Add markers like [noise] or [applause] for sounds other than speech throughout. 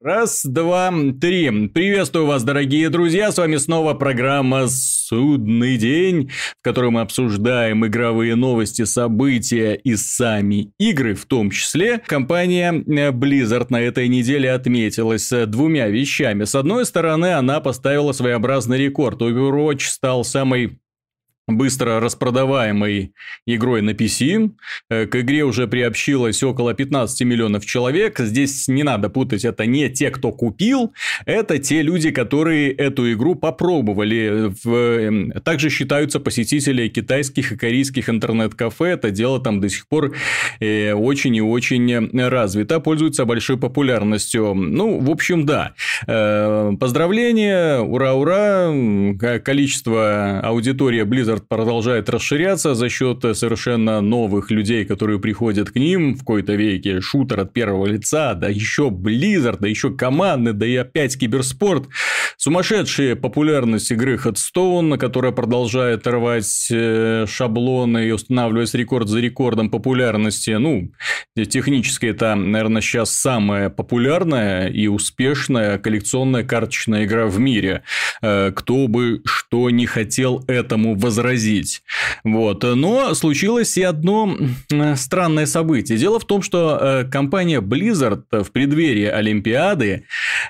Раз, два, три. Приветствую вас, дорогие друзья. С вами снова программа «Судный день», в которой мы обсуждаем игровые новости, события и сами игры в том числе. Компания Blizzard на этой неделе отметилась двумя вещами. С одной стороны, она поставила своеобразный рекорд. Overwatch стал самой быстро распродаваемой игрой на PC. Э, к игре уже приобщилось около 15 миллионов человек. Здесь не надо путать, это не те, кто купил, это те люди, которые эту игру попробовали. Эм, также считаются посетители китайских и корейских интернет-кафе. Это дело там до сих пор э, очень и очень развито, пользуется большой популярностью. Ну, в общем, да. Э, поздравления, ура-ура. Количество аудитории Blizzard Blizzard продолжает расширяться за счет совершенно новых людей, которые приходят к ним в какой-то веке. Шутер от первого лица, да еще Blizzard, да еще команды, да и опять киберспорт. Сумасшедшая популярность игры Headstone, которая продолжает рвать э, шаблоны и устанавливать рекорд за рекордом популярности. Ну, технически это, наверное, сейчас самая популярная и успешная коллекционная карточная игра в мире. Э, кто бы что не хотел этому возразить. Вот. Но случилось и одно странное событие. Дело в том, что э, компания Blizzard в преддверии Олимпиады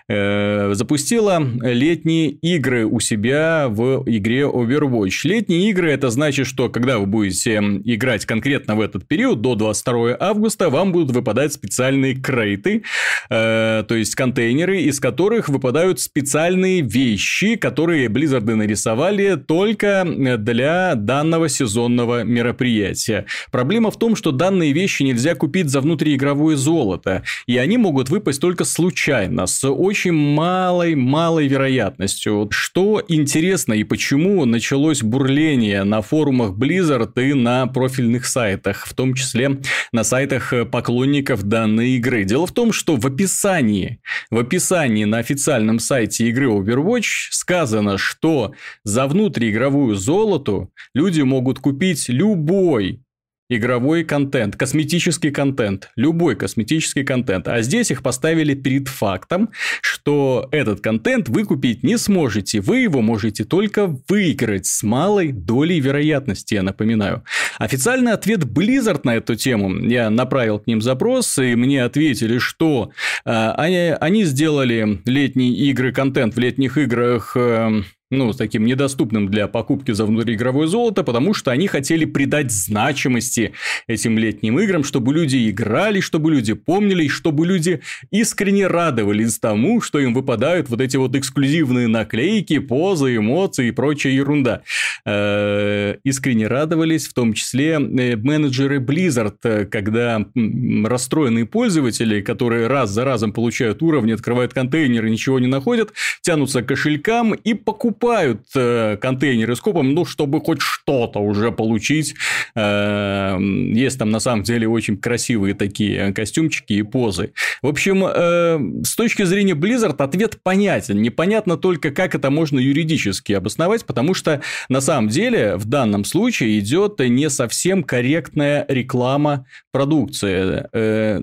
запустила летние игры у себя в игре Overwatch. Летние игры это значит, что когда вы будете играть конкретно в этот период, до 22 августа, вам будут выпадать специальные крейты, э, то есть контейнеры, из которых выпадают специальные вещи, которые Blizzard нарисовали только для данного сезонного мероприятия. Проблема в том, что данные вещи нельзя купить за внутриигровое золото, и они могут выпасть только случайно, с очень малой, малой вероятностью. Что интересно и почему началось бурление на форумах Blizzard и на профильных сайтах, в том числе на сайтах поклонников данной игры. Дело в том, что в описании, в описании на официальном сайте игры Overwatch сказано, что за внутриигровую золоту люди могут купить любой игровой контент, косметический контент, любой косметический контент. А здесь их поставили перед фактом, что этот контент вы купить не сможете. Вы его можете только выиграть с малой долей вероятности, я напоминаю. Официальный ответ Blizzard на эту тему, я направил к ним запрос, и мне ответили, что э, они, они сделали летние игры, контент в летних играх э, ну, таким недоступным для покупки за внутриигровое золото, потому что они хотели придать значимости этим летним играм, чтобы люди играли, чтобы люди помнили, и чтобы люди искренне радовались тому, что им выпадают вот эти вот эксклюзивные наклейки, позы, эмоции и прочая ерунда. Э, искренне радовались, в том числе э, менеджеры Blizzard, когда расстроенные пользователи, которые раз за разом получают уровни, открывают контейнеры, ничего не находят, тянутся к кошелькам и покупают покупают э, контейнеры с кубом, ну, чтобы хоть что-то уже получить. Э, есть там, на самом деле, очень красивые такие костюмчики и позы. В общем, э, с точки зрения Blizzard ответ понятен. Непонятно только, как это можно юридически обосновать, потому что, на самом деле, в данном случае идет не совсем корректная реклама продукции. Э,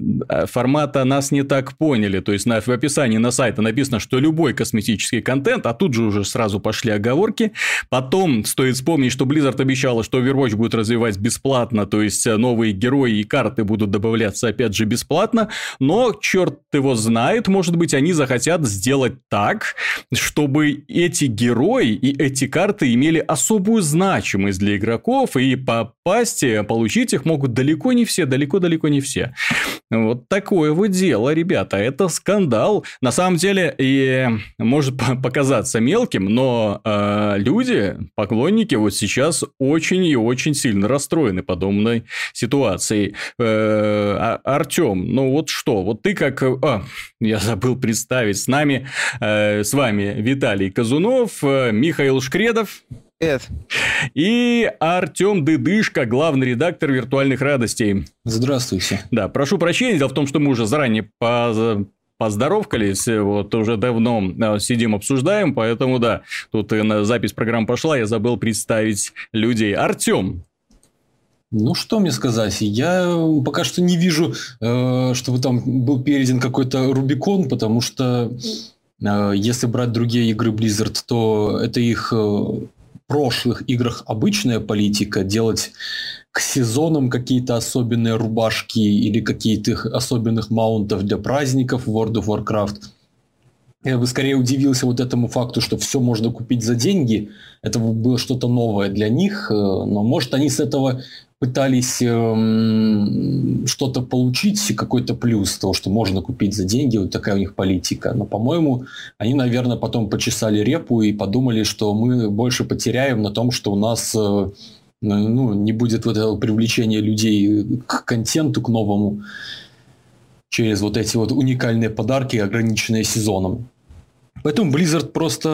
формата нас не так поняли. То есть, в описании на сайте написано, что любой косметический контент, а тут же уже сразу пошли оговорки. Потом стоит вспомнить, что Blizzard обещала, что Overwatch будет развивать бесплатно, то есть э, новые герои и карты будут добавляться опять же бесплатно, но черт его знает, может быть, они захотят сделать так, чтобы эти герои и эти карты имели особую значимость для игроков, и попасть, э, получить их могут далеко не все, далеко-далеко не все. Вот такое вот дело, ребята, это скандал. На самом деле, и может [laughs] показаться мелким, но э, люди, поклонники вот сейчас очень и очень сильно расстроены подобной ситуацией. Э, а, Артем, ну вот что, вот ты как... А, я забыл представить с нами, э, с вами Виталий Казунов, э, Михаил Шкредов. Привет. И Артем Дыдышко, главный редактор «Виртуальных радостей». Здравствуйте. Да, прошу прощения, дело в том, что мы уже заранее поздоровкались, вот уже давно э, сидим, обсуждаем, поэтому да, тут на запись программы пошла, я забыл представить людей. Артем, Ну, что мне сказать? Я пока что не вижу, э, чтобы там был перейден какой-то Рубикон, потому что э, если брать другие игры Blizzard, то это их э, прошлых играх обычная политика, делать к сезонам какие-то особенные рубашки или какие-то особенных маунтов для праздников в World of Warcraft. Я бы скорее удивился вот этому факту, что все можно купить за деньги. Это было что-то новое для них, но может они с этого пытались э, что-то получить, какой-то плюс того, что можно купить за деньги, вот такая у них политика. Но, по-моему, они, наверное, потом почесали репу и подумали, что мы больше потеряем на том, что у нас э, ну, не будет вот этого привлечения людей к контенту, к новому, через вот эти вот уникальные подарки, ограниченные сезоном. Поэтому Blizzard просто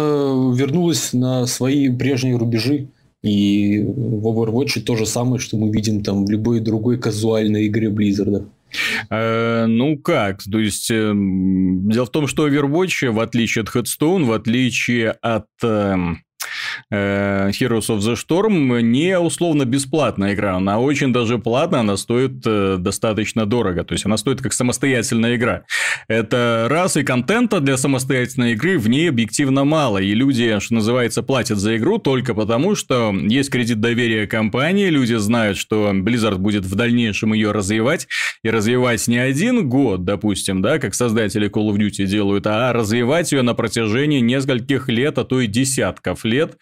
вернулась на свои прежние рубежи. И в Overwatch то же самое, что мы видим там в любой другой казуальной игре Blizzard. Э, ну как, то есть э, дело в том, что Overwatch, в отличие от Headstone, в отличие от э, Heroes of the Storm не условно бесплатная игра, она очень даже платная, она стоит э, достаточно дорого, то есть она стоит как самостоятельная игра. Это раз, и контента для самостоятельной игры в ней объективно мало, и люди, что называется, платят за игру только потому, что есть кредит доверия компании, люди знают, что Blizzard будет в дальнейшем ее развивать, и развивать не один год, допустим, да, как создатели Call of Duty делают, а развивать ее на протяжении нескольких лет, а то и десятков лет,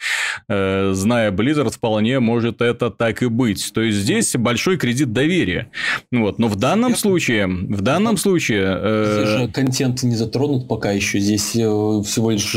Э, зная Blizzard, вполне может это так и быть. То есть здесь большой кредит доверия. Вот. Но в данном случае, в данном случае... Э... Здесь же контент не затронут пока еще. Здесь э, всего лишь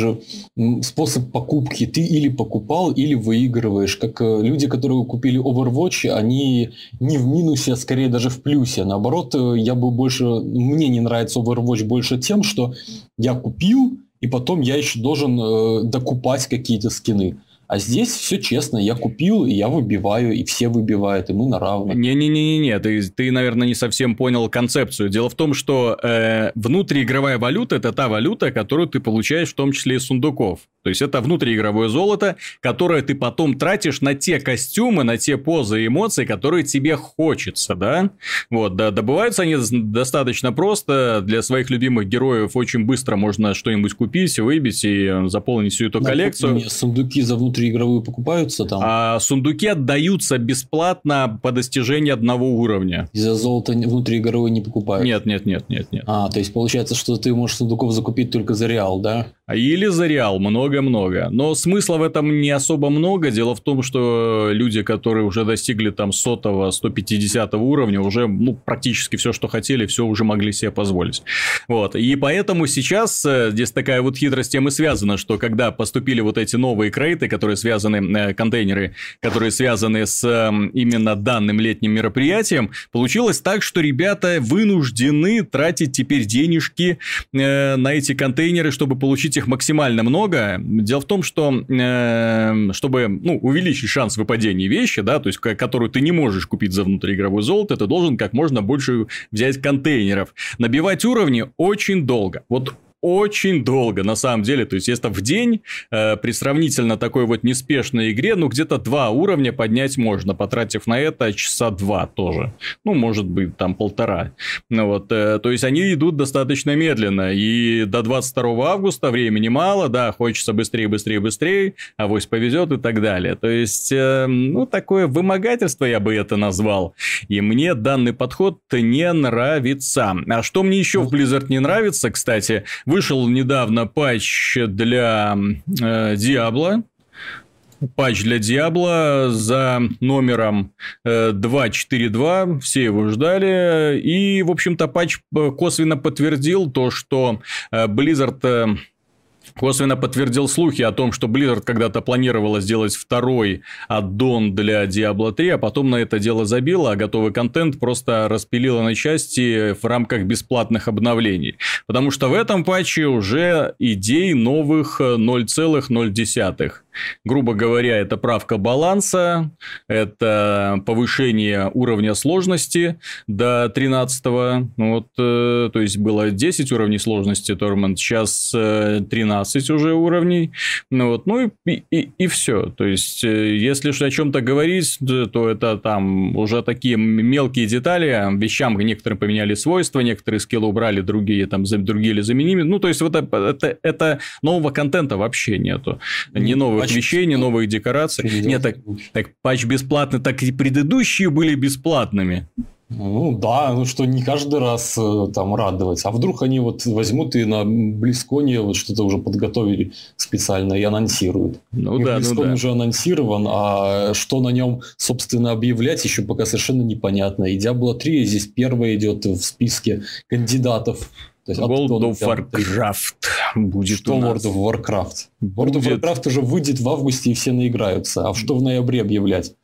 способ покупки. Ты или покупал, или выигрываешь. Как э, люди, которые купили Overwatch, они не в минусе, а скорее даже в плюсе. Наоборот, я бы больше... Мне не нравится Overwatch больше тем, что я купил, и потом я еще должен э, докупать какие-то скины. А здесь все честно, я купил, и я выбиваю, и все выбивают, и мы на равных. Не-не-не-не, ты, ты, наверное, не совсем понял концепцию. Дело в том, что э, внутриигровая валюта – это та валюта, которую ты получаешь в том числе из сундуков. То есть, это внутриигровое золото, которое ты потом тратишь на те костюмы, на те позы и эмоции, которые тебе хочется, да? Вот, да, добываются они достаточно просто. Для своих любимых героев очень быстро можно что-нибудь купить, выбить и заполнить всю эту коллекцию. Мне сундуки за внутриигровые покупаются там? А сундуки отдаются бесплатно по достижении одного уровня. И за золото внутриигровые не покупают? Нет, нет, нет, нет, нет. А, то есть, получается, что ты можешь сундуков закупить только за реал, да? Или за реал, много-много. Но смысла в этом не особо много. Дело в том, что люди, которые уже достигли там сотого, 150 уровня, уже ну, практически все, что хотели, все уже могли себе позволить. Вот. И поэтому сейчас э, здесь такая вот хитрость тем и связана, что когда поступили вот эти новые крейты, которые связаны, э, контейнеры, которые связаны с эм, именно данным летним мероприятием, получилось так, что ребята вынуждены тратить теперь денежки э, на эти контейнеры, чтобы получить их максимально много. Дело в том, что э, чтобы ну, увеличить шанс выпадения вещи, да, то есть которую ты не можешь купить за внутриигровое золото, ты должен как можно больше взять контейнеров. Набивать уровни очень долго. Вот очень долго, на самом деле. То есть, если в день э, при сравнительно такой вот неспешной игре, ну, где-то два уровня поднять можно, потратив на это часа два тоже. Ну, может быть, там полтора. Ну, вот, э, то есть, они идут достаточно медленно. И до 22 августа времени мало, да, хочется быстрее, быстрее, быстрее, авось повезет и так далее. То есть, э, ну, такое вымогательство я бы это назвал. И мне данный подход не нравится. А что мне еще в Blizzard не нравится, кстати, Вышел недавно патч для э, Diablo. Патч для Diablo за номером э, 2.4.2. Все его ждали. И, в общем-то, патч э, косвенно подтвердил то, что э, Blizzard... Косвенно подтвердил слухи о том, что Blizzard когда-то планировала сделать второй аддон для Diablo 3, а потом на это дело забила, а готовый контент просто распилила на части в рамках бесплатных обновлений. Потому что в этом патче уже идей новых 0,0. Грубо говоря, это правка баланса, это повышение уровня сложности до 13 -го. Вот, э, то есть было 10 уровней сложности Тормент, сейчас 13 э, уже уровней. Ну, вот, ну и, и, и все. То есть, э, если о чем-то говорить, то это там уже такие мелкие детали, вещам некоторые поменяли свойства, некоторые скиллы убрали, другие там другие или заменили. Ну, то есть, вот это, это, это нового контента вообще нету. Не новых патч вещей, не новых декораций. Нет, так, так патч бесплатный, так и предыдущие были бесплатными. Ну да, ну что не каждый раз э, там радовать. А вдруг они вот возьмут и на Близконе вот что-то уже подготовили специально и анонсируют. Ну да, Близкон ну да. уже анонсирован, а что на нем, собственно, объявлять еще пока совершенно непонятно. И Diablo 3 здесь первая идет в списке кандидатов то есть World of Warcraft будет Что World of Warcraft? World of Warcraft уже выйдет в августе и все наиграются. А что в ноябре объявлять?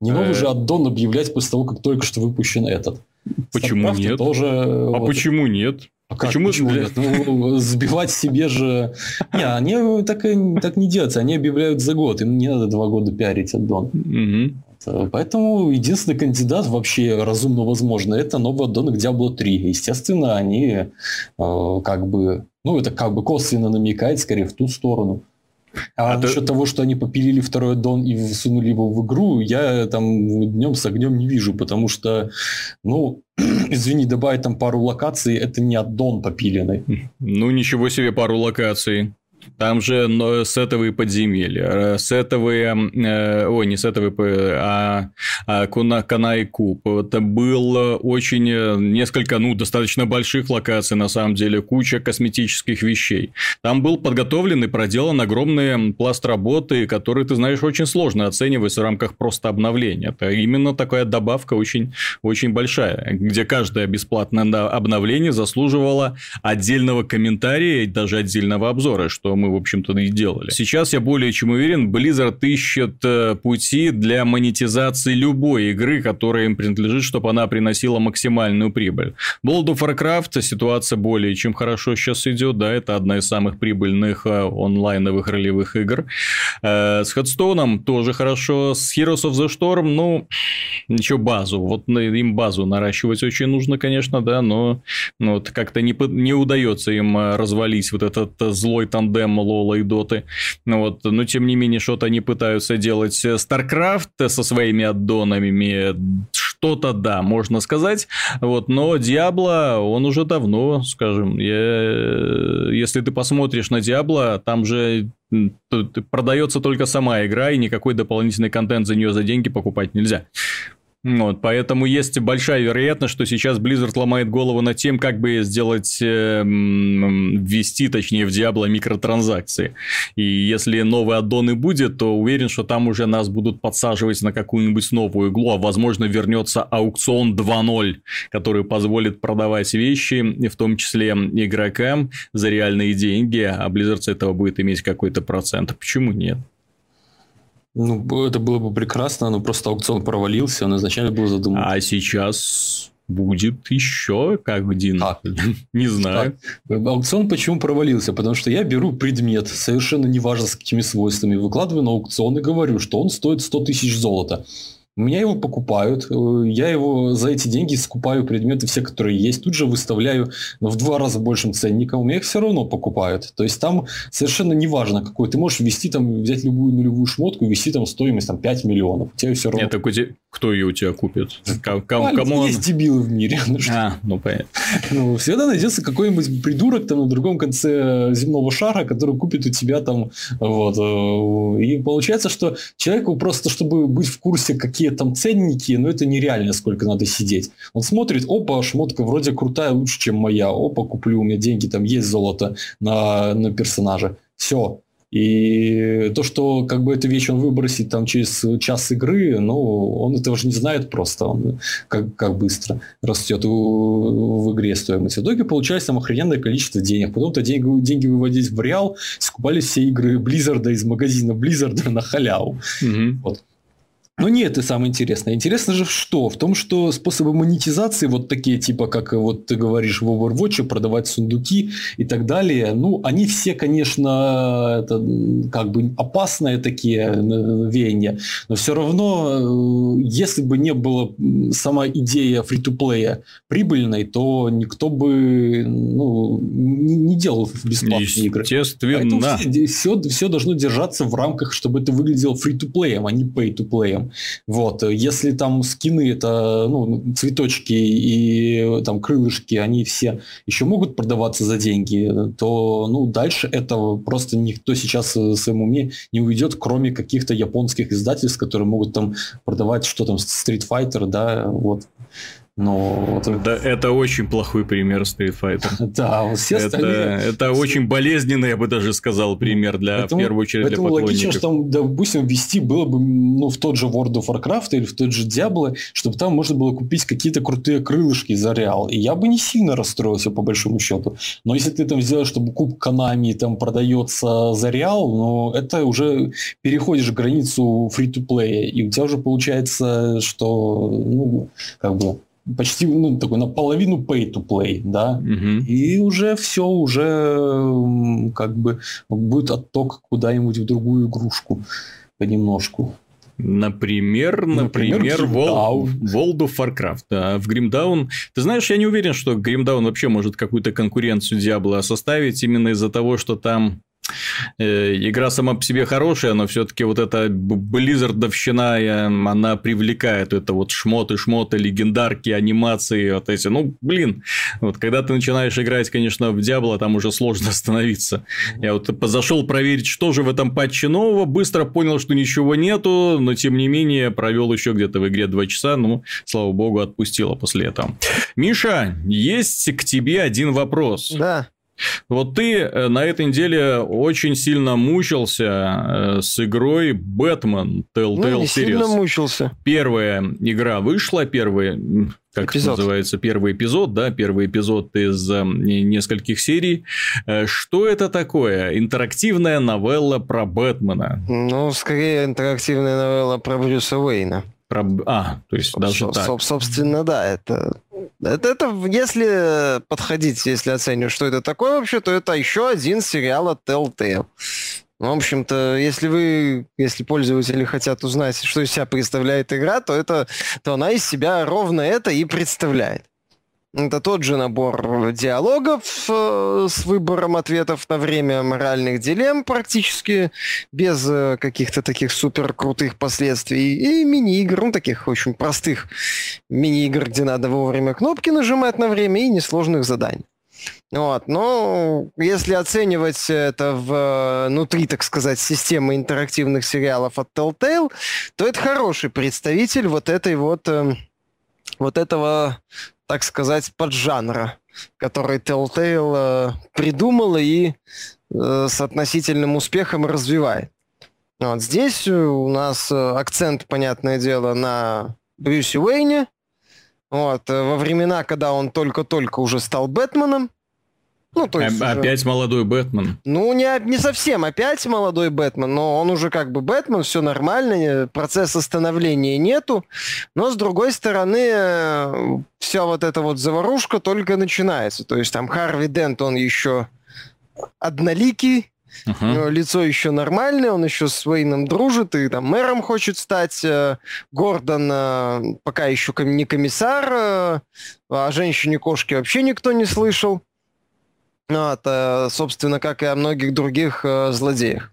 Не новый э. же аддон объявлять после того, как только что выпущен этот. Почему Starcraft нет? Тоже, а вот... почему нет? А как, почему, почему нет? Ну, сбивать себе же... Не, они так, так не делают. Они объявляют за год. Им не надо два года пиарить аддон. Угу. Поэтому единственный кандидат вообще разумно возможно это новый аддон к Diablo 3. Естественно, они э, как бы... Ну, это как бы косвенно намекает скорее в ту сторону. А, а насчет ты... того, что они попилили второй дон и всунули его в игру, я там днем с огнем не вижу, потому что, ну, [clears throat] извини, добавить там пару локаций, это не аддон попиленный. Ну, ничего себе пару локаций. Там же сетовые подземелья, сетовые, э, ой, не сетовые, а, а Кана и Куб. Это было очень э, несколько, ну, достаточно больших локаций, на самом деле, куча косметических вещей. Там был подготовлен и проделан огромный пласт работы, который, ты знаешь, очень сложно оценивать в рамках просто обновления. Это именно такая добавка очень, очень большая, где каждое бесплатное обновление заслуживало отдельного комментария и даже отдельного обзора, что мы, в общем-то, и делали. Сейчас я более чем уверен, Blizzard ищет э, пути для монетизации любой игры, которая им принадлежит, чтобы она приносила максимальную прибыль. World of Warcraft ситуация более чем хорошо сейчас идет, да, это одна из самых прибыльных э, онлайновых ролевых игр. Э, с Headstone тоже хорошо, с Heroes of the Storm, ну, ничего, базу, вот им базу наращивать очень нужно, конечно, да, но ну, вот как-то не, не удается им развалить вот этот злой тандем ММ, Лола и Доты. Ну вот, но тем не менее, что-то они пытаются делать. StarCraft со своими аддонами, что-то да, можно сказать. Вот, но Диабло, он уже давно, скажем, я... если ты посмотришь на Диабло, там же продается только сама игра, и никакой дополнительный контент за нее за деньги покупать нельзя. Вот, поэтому есть большая вероятность, что сейчас Blizzard ломает голову над тем, как бы сделать, э, ввести, точнее, в Diablo микротранзакции. И если новый аддон и будет, то уверен, что там уже нас будут подсаживать на какую-нибудь новую иглу, а возможно вернется аукцион 2.0, который позволит продавать вещи, в том числе игрокам, за реальные деньги, а Blizzard с этого будет иметь какой-то процент. Почему нет? Ну, это было бы прекрасно, но просто аукцион провалился, он изначально был задуман. А сейчас будет еще как один. А. [laughs] Не знаю. Так. Аукцион почему провалился? Потому что я беру предмет, совершенно неважно с какими свойствами, выкладываю на аукцион и говорю, что он стоит 100 тысяч золота. У меня его покупают, э, я его за эти деньги скупаю предметы все, которые есть, тут же выставляю в два раза большим ценником, у меня их все равно покупают. То есть там совершенно неважно какой, ты можешь ввести там, взять любую нулевую шмотку ввести там стоимость там 5 миллионов, у тебя все равно. Нет, так у тебя, кто ее у тебя купит? Кому Есть дебилы в мире. [laughs] Ну, а, ну понятно. Ну, всегда найдется какой-нибудь придурок там на другом конце земного шара, который купит у тебя там, вот. Э, и получается, что человеку просто, чтобы быть в курсе, какие там ценники, но это нереально, сколько надо сидеть. Он смотрит, опа, шмотка вроде крутая, лучше, чем моя. Опа, куплю, у меня деньги, там есть золото на, на персонажа. Все. И то, что как бы эту вещь он выбросит там через час игры, ну, он этого же не знает просто, он как, как быстро растет в, в игре стоимость. В итоге получается там охрененное количество денег. Потом-то деньги, деньги выводить в реал, скупали все игры Blizzard из магазина Blizzard на халяву. Угу. Вот. Но не это самое интересное. Интересно же что? В том, что способы монетизации вот такие, типа, как вот ты говоришь в Overwatch, продавать сундуки и так далее, ну, они все, конечно, это как бы опасные такие э, веяния. Но все равно, э, если бы не была сама идея фри-то-плея прибыльной, то никто бы ну, не делал бесплатные игры. Естественно. Все, все, все должно держаться в рамках, чтобы это выглядело фри-то-плеем, а не pay-to-плеем. Вот. Если там скины, это ну, цветочки и там крылышки, они все еще могут продаваться за деньги, то ну, дальше этого просто никто сейчас в своем уме не уйдет, кроме каких-то японских издательств, которые могут там продавать что там, Street Fighter, да, вот. Но да, это очень плохой пример Street Fighter. [laughs] Да, все это, остальные... это очень болезненный, я бы даже сказал, пример для, поэтому, в первую очередь, поэтому для поклонников. логично, что там, допустим, ввести было бы ну, в тот же World of Warcraft или в тот же Diablo, чтобы там можно было купить какие-то крутые крылышки за реал. И я бы не сильно расстроился, по большому счету. Но если ты там сделаешь, чтобы куб Konami там продается за реал, ну, это уже переходишь границу free-to-play. И у тебя уже получается, что, ну, как бы почти ну, такой наполовину pay to play, да, угу. и уже все, уже как бы будет отток куда-нибудь в другую игрушку понемножку. Например, например, например World, World of Warcraft. Да, в Grimdown... Ты знаешь, я не уверен, что Grimdown вообще может какую-то конкуренцию Diablo составить именно из-за того, что там игра сама по себе хорошая, но все-таки вот эта Близзардовщина, она привлекает. Это вот шмоты, шмоты, легендарки, анимации, вот эти. Ну, блин, вот когда ты начинаешь играть, конечно, в Диабло, там уже сложно [laughs] остановиться. Я вот зашел проверить, что же в этом патче нового, быстро понял, что ничего нету, но тем не менее провел еще где-то в игре 2 часа, ну, слава богу, отпустила после этого. Миша, есть к тебе один вопрос. Да. Вот ты э, на этой неделе очень сильно мучился э, с игрой Бэтмен Telltale ну, не Series. сильно мучился. Первая игра вышла, первый, как эпизод. называется, первый эпизод, да, первый эпизод из э, нескольких серий. Что это такое? Интерактивная новелла про Бэтмена? Ну, скорее интерактивная новелла про Брюса Уэйна. А, то есть даже так. Собственно, да, это это, это, если подходить, если оценивать, что это такое вообще, то это еще один сериал от Telltale. В общем-то, если вы, если пользователи хотят узнать, что из себя представляет игра, то, это, то она из себя ровно это и представляет. Это тот же набор диалогов э, с выбором ответов на время моральных дилемм практически, без э, каких-то таких супер крутых последствий. И мини-игр, ну, таких очень простых мини-игр, где надо вовремя кнопки нажимать на время и несложных заданий. Вот. Но если оценивать это в, внутри, так сказать, системы интерактивных сериалов от Telltale, то это хороший представитель вот этой вот э, вот этого так сказать, поджанра, который Telltale э, придумала и э, с относительным успехом развивает. Вот здесь у нас э, акцент, понятное дело, на Брюсе Уэйне. Вот, э, во времена, когда он только-только уже стал Бэтменом, ну, то есть опять уже... молодой Бэтмен. Ну, не, не совсем опять молодой Бэтмен, но он уже как бы Бэтмен, все нормально, процесса становления нету. Но, с другой стороны, вся вот эта вот заварушка только начинается. То есть там Харви Дент, он еще одноликий, Uh-huh. У него лицо еще нормальное, он еще с Уэйном дружит и там мэром хочет стать. Э, Гордон э, пока еще не комиссар, э, о женщине-кошке вообще никто не слышал. Ну, это, собственно, как и о многих других э, злодеях.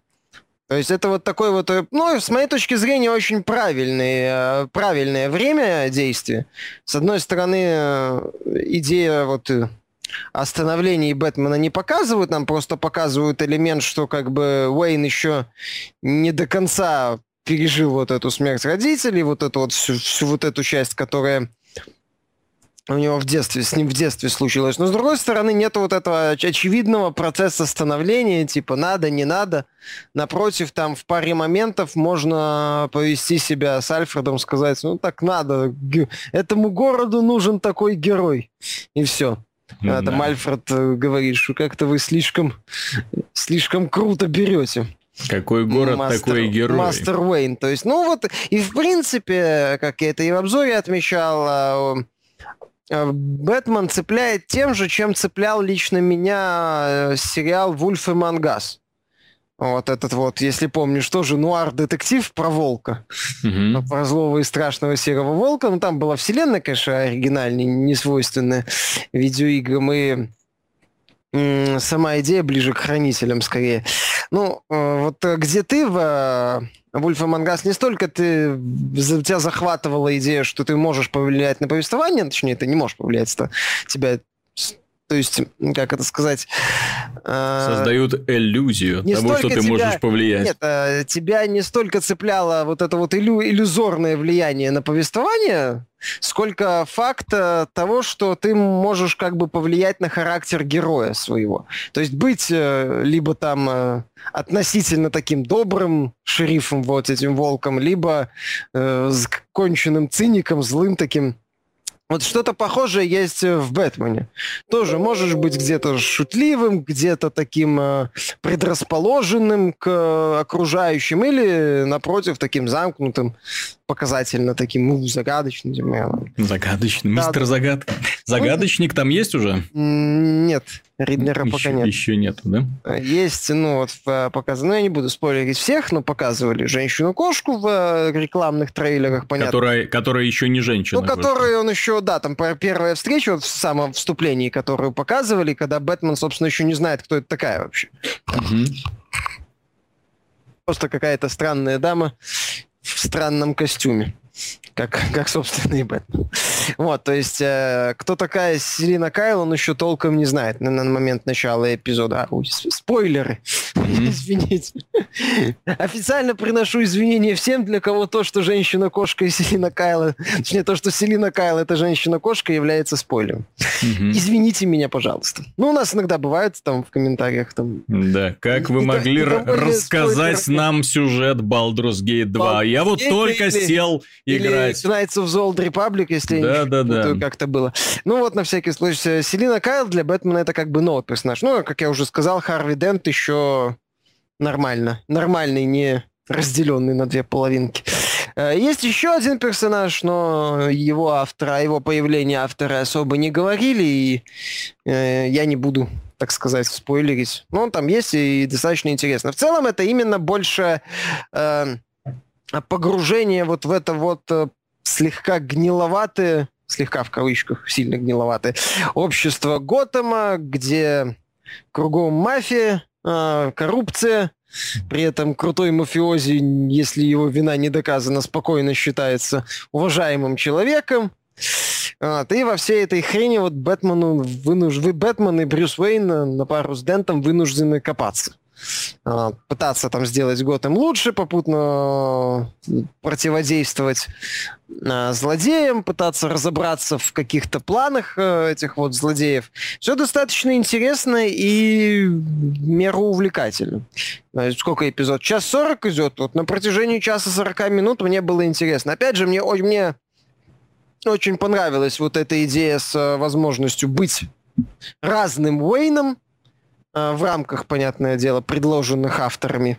То есть это вот такой вот, э, ну, с моей точки зрения, очень правильный, э, правильное время действия. С одной стороны, идея вот о становлении Бэтмена не показывают, нам просто показывают элемент, что как бы Уэйн еще не до конца пережил вот эту смерть родителей, вот эту вот всю, всю вот эту часть, которая у него в детстве, с ним в детстве случилось. Но, с другой стороны, нет вот этого очевидного процесса становления, типа надо, не надо. Напротив, там в паре моментов можно повести себя с Альфредом, сказать, ну так надо, этому городу нужен такой герой. И все. А там Альфред э, говорит, что как-то вы слишком, слишком круто берете. Какой город, Мастер, такой герой. Мастер Уэйн. То есть, ну вот, и в принципе, как я это и в обзоре отмечал, а, Бэтмен цепляет тем же, чем цеплял лично меня э, сериал «Вульф и Мангас». Вот этот вот, если помнишь, тоже нуар-детектив про волка. Мгм. Про злого и страшного серого волка. Ну, там была вселенная, конечно, оригинальная, не свойственная видеоиграм. И сама идея ближе к хранителям, скорее. Ну, э, вот э, где ты в Вульф Мангас не столько ты тебя захватывала идея, что ты можешь повлиять на повествование, точнее, ты не можешь повлиять, это тебя то есть, как это сказать... э, Создают иллюзию не того, что ты тебя- можешь повлиять. нет, э, тебя не столько цепляло вот это вот иллю- иллюзорное влияние на повествование, сколько факт э, того, что ты можешь как бы повлиять на характер героя своего. То есть быть э, либо там э, относительно таким добрым шерифом, вот этим волком, либо э, с конченным циником, злым таким. Вот что-то похожее есть в Бэтмене. Тоже можешь быть где-то шутливым, где-то таким э, предрасположенным к э, окружающим или, напротив, таким замкнутым, показательно таким, ну, загадочным. Загадочный. Да, Мистер. Загадка. Загадочник там есть уже? Нет, Риднера пока нет. еще нету, да? Есть, ну, вот в, показано, ну, я не буду спойлерить всех, но показывали женщину-кошку в э, рекламных трейлерах, понятно. Которая, которая еще не женщина. Ну, который он еще, да, там первая встреча вот в самом вступлении, которую показывали, когда Бэтмен, собственно, еще не знает, кто это такая вообще. Мгм. Просто какая-то странная дама в странном костюме. Как, как собственно, и Бэтмен. Вот, то есть, э, кто такая Селина Кайл, он еще толком не знает на, на момент начала эпизода. А, ой, спойлеры. Мгм. [laughs] Извините. Официально приношу извинения всем, для кого то, что женщина-кошка и Селина Кайла, точнее, то, что Селина Кайл это женщина-кошка, является спойлером. Мгм. Извините меня, пожалуйста. Ну, у нас иногда бывает там в комментариях там Да, как вы то- могли ра- довольно рассказать спойлеры. нам сюжет Baldur's Gate 2? Я вот Baldur's Gate только или- сел играть. Или Knights of the Old Republic, если я Да, не да, да. путаю, как-то было. Ну вот, на всякий случай, Селина Кайл для Бэтмена это как бы новый персонаж. Ну, как я уже сказал, Харви Дент еще нормально. Нормальный, не разделенный на две половинки. Э, Есть еще один персонаж, но его автора, его появлении авторы особо не говорили, и э, я не буду так сказать, спойлерить. Но он там есть и достаточно интересно. В целом это именно больше э, погружение вот в это вот э, слегка гниловатое, слегка в кавычках, сильно гниловатое общество Готэма, где кругом мафия, э, коррупция, при этом крутой мафиози, если его вина не доказана, спокойно считается уважаемым человеком. Вот, и во всей этой хрени вот Бэтмену вынуж... вы Бэтмен и Брюс Уэйн на- на пару с Дентом вынуждены копаться. А, пытаться там сделать Готэм лучше, попутно э, противодействовать а, злодеям, пытаться разобраться в каких-то планах э, этих вот злодеев. Все достаточно интересно и меру увлекательно. Сколько эпизод? Час сорок идет. Вот на протяжении часа сорока минут мне было интересно. Опять же, мне, мне очень понравилась вот эта идея с э, возможностью быть разным Уэйном в рамках, понятное дело, предложенных авторами,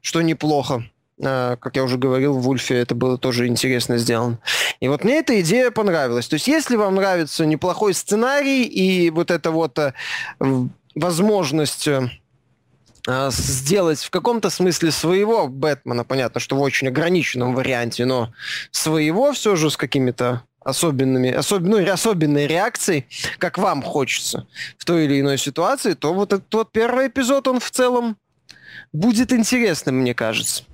что неплохо. Э, Как я уже говорил, в Вульфе это было тоже интересно сделано. И вот мне эта идея понравилась. То есть если вам нравится неплохой сценарий и вот эта вот э, возможность э, сделать в каком-то смысле своего Бэтмена, понятно, что в очень ограниченном варианте, но своего все же с какими-то особенными, особ, ну, особенной реакцией, как вам хочется в той или иной ситуации, то вот этот вот первый эпизод, он в целом будет интересным, мне кажется.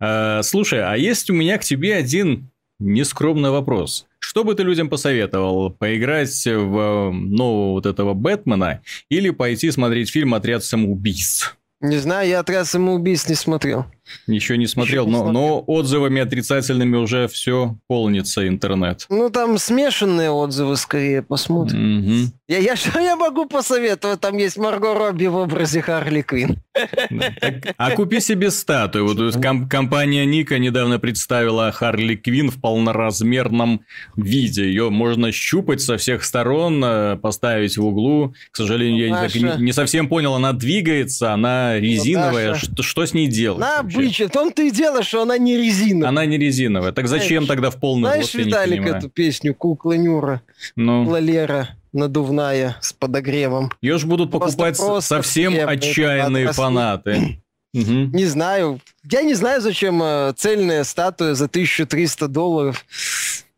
А, слушай, а есть у меня к тебе один нескромный вопрос. Что бы ты людям посоветовал? Поиграть в э, нового вот этого Бэтмена или пойти смотреть фильм «Отряд самоубийц»? Не знаю, я «Отряд самоубийц» не смотрел. Еще не смотрел, не но, смотрел. но отзывами отрицательными уже все полнится интернет. Ну, там смешанные отзывы, скорее, посмотрим. Мгм. Я, я, что я могу посоветовать? Там есть Марго Робби в образе Харли Квинн. А купи себе статую. Вот компания Ника недавно представила Харли Квин в полноразмерном виде. Ее можно щупать со всех сторон, э, поставить в углу. К сожалению, я не совсем понял, она двигается, она резиновая. Что с ней делать? Обычно. В том-то и дело, что она не резиновая. Она не резиновая. Так зачем тогда в полном Знаешь, Виталик, эту песню «Кукла Нюра», ну. «Кукла Лера»? надувная с подогревом. Ее ж будут покупать просто совсем отчаянные фанаты. [clears throat] Угу. Не знаю. Я не знаю, зачем э, цельная статуя за 1300 долларов.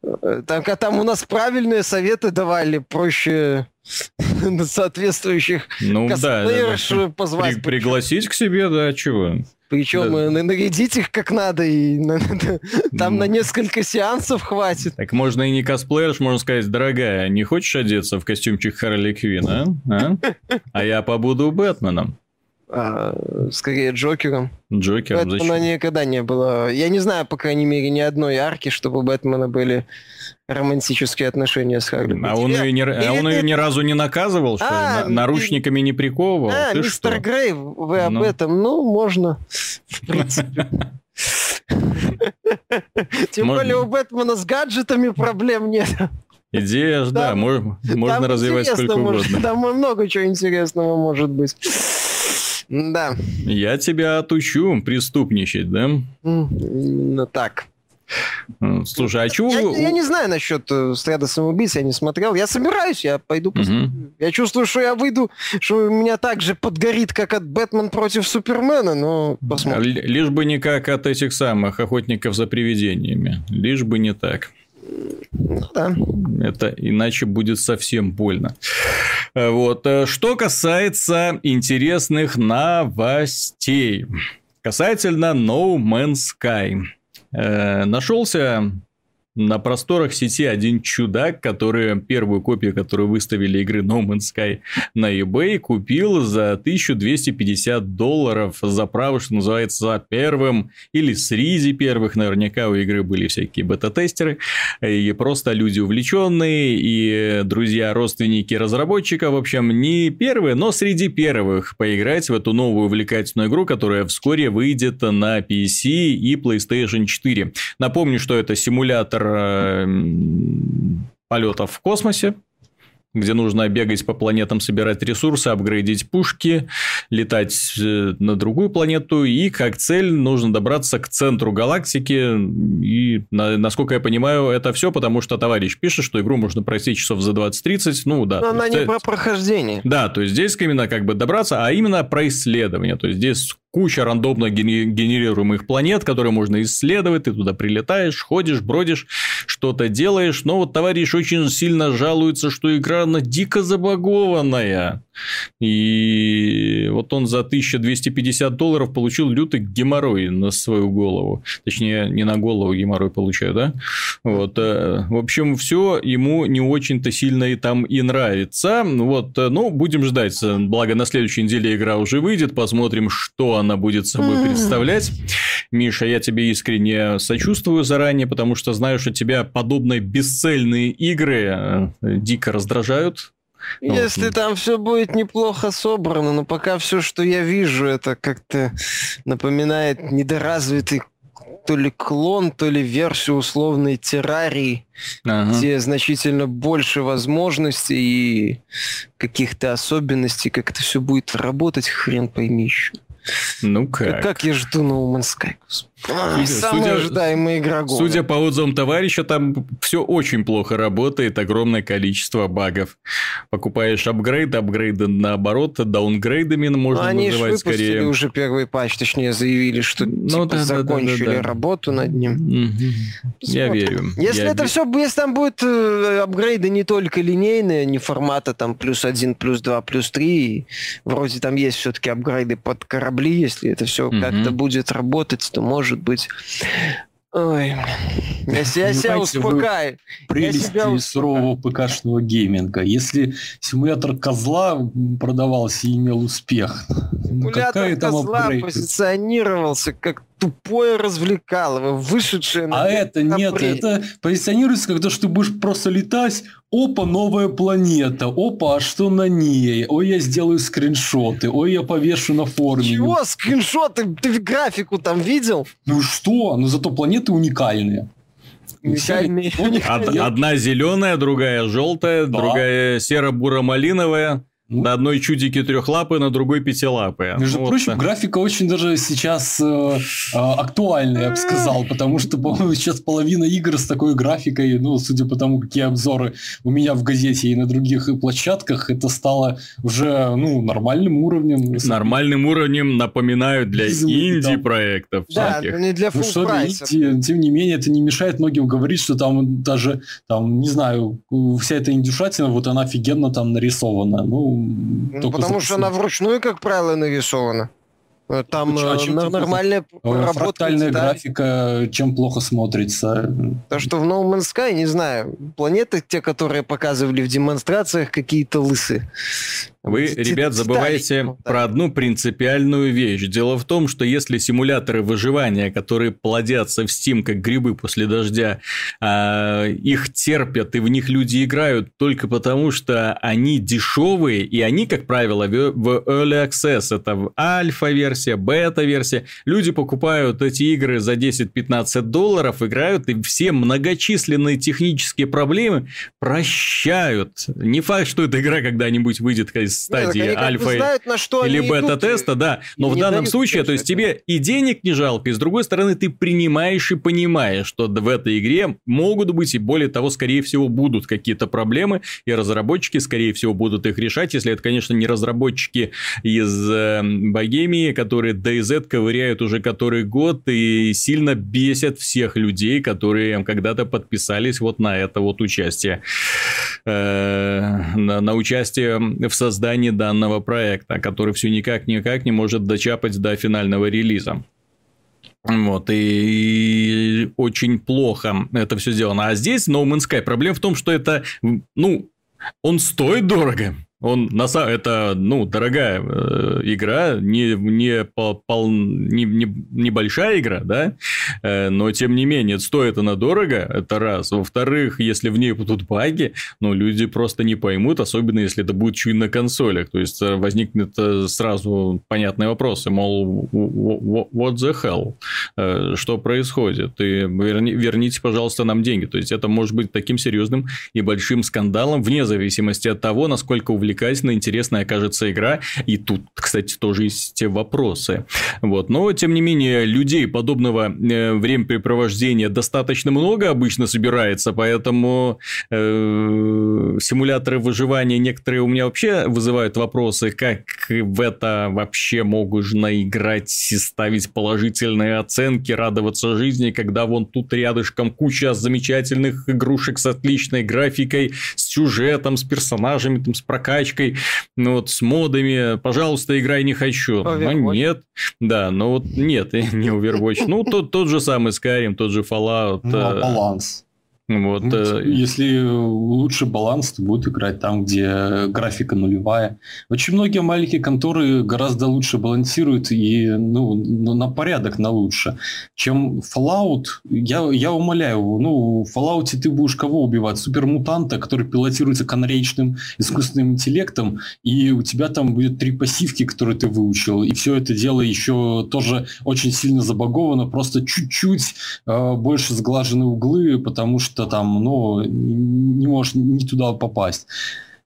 Э, там, там у нас правильные советы давали, проще [laughs] соответствующих ну, да, да, да. позвать. При, пригласить к себе, да, чего? Причем да. нарядить их как надо, и там ну. на несколько сеансов хватит. Так можно и не косплеерш, можно сказать, дорогая, не хочешь одеться в костюмчик Харли Квин, а? А, а я побуду Бэтменом. А, скорее Джокером. Джокером, Бэтмена зачем? никогда не было. Я не знаю, по крайней мере, ни одной арки, чтобы у Бэтмена были романтические отношения с Харли. А он, ее, не, а он ее ни разу не наказывал, что а, на, наручниками не приковывал? А, Ты мистер что? Грей, вы об ну. этом? Ну, можно, в принципе. Тем более у Бэтмена с гаджетами проблем нет. Идея, да, можно, развивать сколько угодно. Там много чего интересного может быть. Да. Я тебя отучу преступничать, да? Ну так. Слушай, а чего... Я, я не знаю насчет э, «Стряда самоубийц», я не смотрел. Я собираюсь, я пойду посмотрю. Угу. Я чувствую, что я выйду, что у меня так же подгорит, как от «Бэтмен против Супермена», но посмотрим. Лишь бы не как от этих самых «Охотников за привидениями». Лишь бы не так. Ну, да. Это иначе будет совсем больно. Вот. Э, что касается интересных новостей. Касательно No Man's Sky. Э, нашелся на просторах сети один чудак, который первую копию, которую выставили игры No Man's Sky на eBay, купил за 1250 долларов за право, что называется, за первым или среди первых. Наверняка у игры были всякие бета-тестеры. И просто люди увлеченные, и друзья, родственники разработчика. В общем, не первые, но среди первых поиграть в эту новую увлекательную игру, которая вскоре выйдет на PC и PlayStation 4. Напомню, что это симулятор полетов в космосе, где нужно бегать по планетам, собирать ресурсы, апгрейдить пушки, летать э, на другую планету, и как цель нужно добраться к центру галактики. И, насколько я понимаю, это все, потому что товарищ пишет, что игру можно пройти часов за 20-30. Ну, да. Но она не про прохождение. Да, то есть здесь именно как бы добраться, а именно про исследование. То есть здесь куча рандомно генерируемых планет, которые можно исследовать, ты туда прилетаешь, ходишь, бродишь, что-то делаешь, но вот товарищ очень сильно жалуется, что игра на дико забагованная. И вот он за 1250 долларов получил лютый геморрой на свою голову. Точнее, не на голову геморрой получаю, да? Вот. Э, в общем, все ему не очень-то сильно и там и нравится. Вот. Э, ну, будем ждать. Благо, на следующей неделе игра уже выйдет. Посмотрим, что она будет собой представлять. Миша, я тебе искренне сочувствую заранее, потому что знаю, что тебя подобные бесцельные игры э, дико раздражают. Если там все будет неплохо собрано, но пока все, что я вижу, это как-то напоминает недоразвитый то ли клон, то ли версию условной террарии, ага. где значительно больше возможностей и каких-то особенностей, как это все будет работать, хрен пойми еще. Ну как? Как я жду No Man's Sky. А, самая ожидаемая игра года. Судя по отзывам товарища, там все очень плохо работает, огромное количество багов. Покупаешь апгрейд, апгрейды наоборот, даунгрейдами можно Но они называть скорее. Они выпустили уже первый патч, точнее заявили, что ну, типа, да, закончили да, да, да. работу над ним. Угу. Я верю. Если я это верю. все, если там будут э, апгрейды не только линейные, не формата там плюс один, плюс два, плюс три, вроде там есть все-таки апгрейды под корабли, если это все угу. как-то будет работать, то может может быть. Ой, я, я себя успокаиваю. Прелесть себя сурового ПКшного гейминга. Если симулятор козла продавался и имел успех, ну, симулятор ну, козла позиционировался как тупое развлекалово, вышедшее на... А это нет, это позиционируется как то, что ты будешь просто летать, опа, новая планета, опа, а что на ней? Ой, я сделаю скриншоты, ой, я повешу на форуме. Чего скриншоты? Ты графику там видел? Ну что? Ну зато планеты уникальные. Уникальные. Одна зеленая, другая желтая, да. другая серо-буро-малиновая. Ну, на одной чудике трехлапы, на другой пятилапы. Между вот прочим, так. графика очень даже сейчас э, э, актуальная, я бы сказал, потому что, по-моему, сейчас половина игр с такой графикой, ну, судя по тому, какие обзоры у меня в газете и на других площадках, это стало уже, ну, нормальным уровнем. Нормальным уровнем, напоминаю, для инди-проектов. Да, но не для ну, что инди, Тем не менее, это не мешает многим говорить, что там даже, там, не знаю, вся эта индюшатина, вот она офигенно там нарисована. Ну, ну, потому что она вручную, как правило, нарисована. Э, там а чем э, нормальная работа. Фрактальная графика чем плохо смотрится. То, что в No Man's Sky, не знаю, планеты, те, которые показывали в демонстрациях, какие-то лысы. Вы, ребят, забываете про одну принципиальную вещь. Дело в том, что если симуляторы выживания, которые плодятся в Steam как грибы после дождя, а, их терпят и в них люди играют только потому, что они дешевые, и они, как правило, в Early Access, это альфа-версия, бета-версия, люди покупают эти игры за 10-15 долларов, играют, и все многочисленные технические проблемы прощают. Не факт, что эта игра когда-нибудь выйдет из стадии Нет, альфа знают, на что или бета-теста, да. Но в данном случае, то есть тебе и денег не жалко, и с другой стороны ты принимаешь и понимаешь, что в этой игре могут быть и более того, скорее всего, будут какие-то проблемы, и разработчики, скорее всего, будут их решать, если это, конечно, не разработчики из э, Богемии, которые DayZ ковыряют уже который год и сильно бесят всех людей, которые когда-то подписались вот на это вот участие. Э, на, на участие в создании создании данного проекта, который все никак-никак не может дочапать до финального релиза. Вот, и очень плохо это все сделано. А здесь No Man's Sky. Проблема в том, что это, ну, он стоит дорого. Он на самом это ну дорогая э, игра, не не пол, не, не небольшая игра, да, э, но тем не менее стоит она дорого, это раз. Во-вторых, если в ней будут баги, ну люди просто не поймут, особенно если это будет чуть на консолях, то есть э, возникнет э, сразу понятные вопросы, мол, what the hell, э, что происходит, и верни, верните, пожалуйста, нам деньги, то есть это может быть таким серьезным и большим скандалом вне зависимости от того, насколько увлекательно увлекательная, интересная окажется игра. И тут, кстати, тоже есть те вопросы. Вот. Но, тем не менее, людей подобного э, времяпрепровождения достаточно много обычно собирается, поэтому э, симуляторы выживания некоторые у меня вообще вызывают вопросы, как в это вообще можно играть ставить положительные оценки, радоваться жизни, когда вон тут рядышком куча замечательных игрушек с отличной графикой, с сюжетом, с персонажами, там, с прокачкой прокачкой, ну вот с модами, пожалуйста, играй не хочу. Overwatch. Ну нет, да, ну вот нет, [laughs] не Overwatch. Ну тот, тот же самый Skyrim, тот же Fallout. Ну, а баланс. Вот, ну, э... Если лучше баланс, то будет играть там, где графика нулевая. Очень многие маленькие конторы гораздо лучше балансируют и ну, на порядок на лучше, чем Fallout. Я, я умоляю, ну, в Fallout ты будешь кого убивать? Супермутанта, который пилотируется конрейчным искусственным интеллектом, и у тебя там будет три пассивки, которые ты выучил, и все это дело еще тоже очень сильно забаговано, просто чуть-чуть э, больше сглажены углы, потому что что там, ну, не можешь не туда попасть.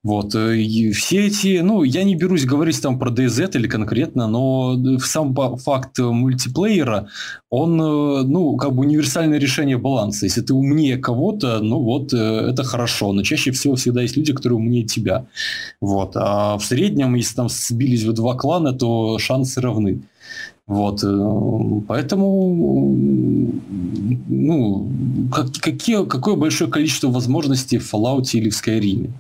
Вот. Э, и все эти, ну, я не берусь говорить там про DZ или конкретно, но сам факт мультиплеера, он, э, ну, как бы универсальное решение баланса. Если ты умнее кого-то, ну, вот, э, это хорошо. Но чаще всего всегда есть люди, которые умнее тебя. Вот. А в среднем, если там сбились в два клана, то шансы равны. Вот, э, поэтому, ну, как, какие, какое большое количество возможностей в Fallout или в Skyrim?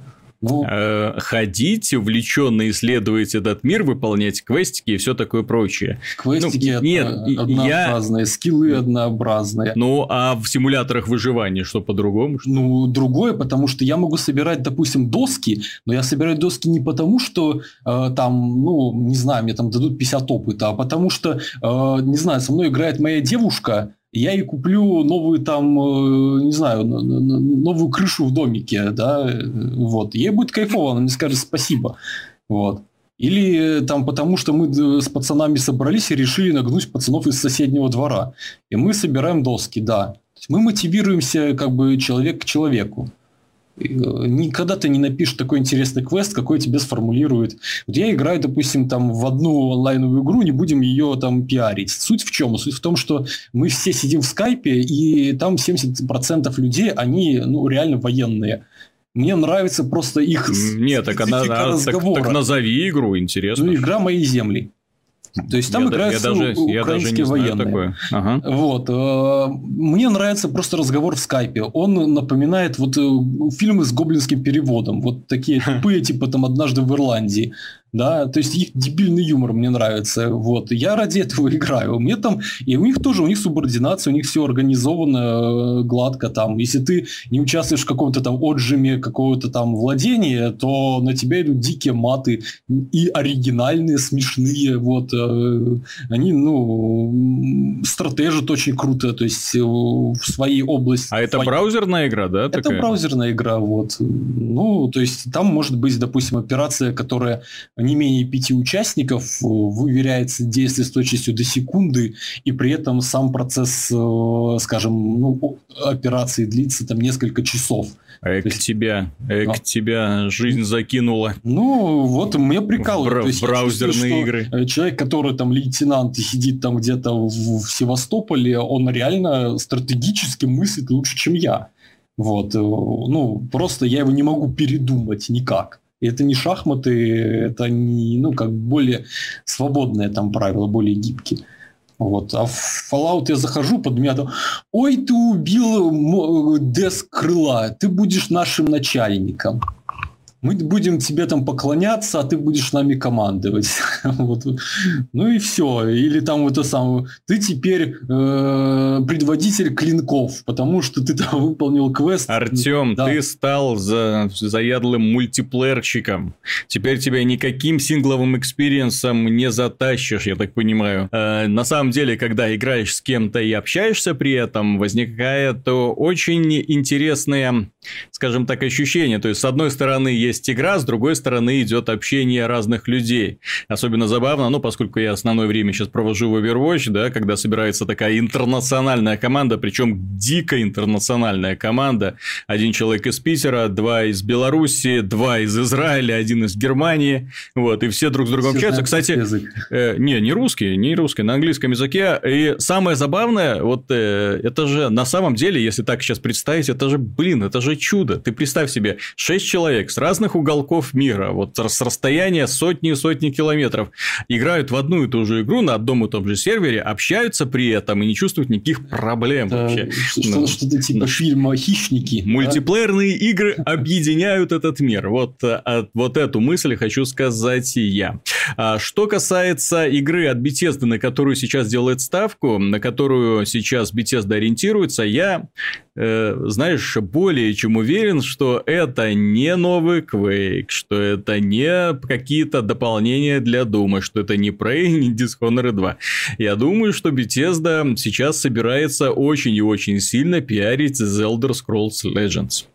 Ну, э, ходить, увлеченно исследовать этот мир, выполнять квестики и все такое прочее. Квестики ну, нет, однообразные, я... скиллы однообразные. Ну, а в симуляторах выживания что по-другому? Ну, другое, потому что я могу собирать, допустим, доски, но я собираю доски не потому, что э, там, ну, не знаю, мне там дадут 50 опыта, а потому что, э, не знаю, со мной играет моя девушка, я ей куплю новую там, э, не знаю, новую крышу в домике, да, вот. Ей будет кайфово, она мне скажет спасибо, вот. Или там потому, что мы с пацанами собрались и решили нагнуть пацанов из соседнего двора. И мы собираем доски, да. Мы мотивируемся как бы человек к человеку. Никогда ты не напишешь такой интересный квест, какой тебе сформулирует. Вот я играю, допустим, там в одну онлайновую игру, не будем ее там пиарить. Суть в чем? Суть в том, что мы все сидим в скайпе, и там 70% людей, они ну, реально военные. Мне нравится просто их Нет, так, она, так, так назови игру, интересно. Ну, игра «Мои земли». То есть там я, играют я даже, я даже не военные. Знаю такое. Ага. Вот. Э, мне нравится просто разговор в скайпе. Он напоминает вот э, фильмы с гоблинским переводом. Вот такие [laughs] тупые, типа там «Однажды в Ирландии» да, то есть их дебильный юмор мне нравится, вот, я ради этого [laughs] играю, мне там, и у них тоже, у них субординация, у них все организовано э, гладко там, если ты не участвуешь в каком-то там отжиме какого-то там владения, то на тебя идут дикие маты и оригинальные, смешные, вот, э, они, ну, стратежат очень круто, то есть э, в своей области. А это браузерная игра, да? Это такая? браузерная игра, вот, ну, то есть там может быть, допустим, операция, которая не менее пяти участников, э, выверяется действие с точностью до секунды, и при этом сам процесс, э, скажем, ну, операции длится там несколько часов. Эк есть... тебя, эк а. тебя жизнь закинула. Ну, вот мне прикалывает. Бра- есть, браузерные чувствую, игры. Э, человек, который там лейтенант и сидит там где-то в, в Севастополе, он реально стратегически мыслит лучше, чем я. Вот, ну, просто я его не могу передумать никак. И это не шахматы, это не, ну, как более свободные там правила, более гибкие. Вот. А в Fallout я захожу под меня, там, ой, ты убил деск крыла, ты будешь нашим начальником мы будем тебе там поклоняться, а ты будешь нами командовать. [laughs] вот. Ну и все. Или там это самое, ты теперь э, предводитель клинков, потому что ты там [laughs] выполнил квест. Артем, да. ты стал за, заядлым мультиплеерщиком. Теперь тебя никаким сингловым experience ом не затащишь, я так понимаю. Э, на самом деле, когда играешь с кем-то и общаешься при этом, возникает очень интересное, скажем так, ощущение. То есть, с одной стороны, есть игра, с другой стороны идет общение разных людей. Особенно забавно, ну, поскольку я основное время сейчас провожу в Overwatch, да, когда собирается такая интернациональная команда, причем дико интернациональная команда. Один человек из Питера, два из Беларуси, два из Израиля, один из Германии, вот, и все друг с другом общаются. Кстати, э, не, не русский, не русский, на английском языке. И самое забавное, вот э, это же на самом деле, если так сейчас представить, это же, блин, это же чудо. Ты представь себе, шесть человек с разных уголков мира, вот с расстояния сотни и сотни километров, играют в одну и ту же игру на одном и том же сервере, общаются при этом и не чувствуют никаких проблем да, вообще. Что-то, ну, что-то типа фильма «Хищники». Мультиплеерные да? игры объединяют этот мир. Вот, а, вот эту мысль хочу сказать и я. А, что касается игры от Bethesda, на которую сейчас делает ставку, на которую сейчас Bethesda ориентируется, я Э, знаешь, более чем уверен, что это не новый Quake, что это не какие-то дополнения для Дума, что это не Prey, [laughs] не Dishonored 2. Я думаю, что Bethesda сейчас собирается очень и очень сильно пиарить The Elder Scrolls Legends.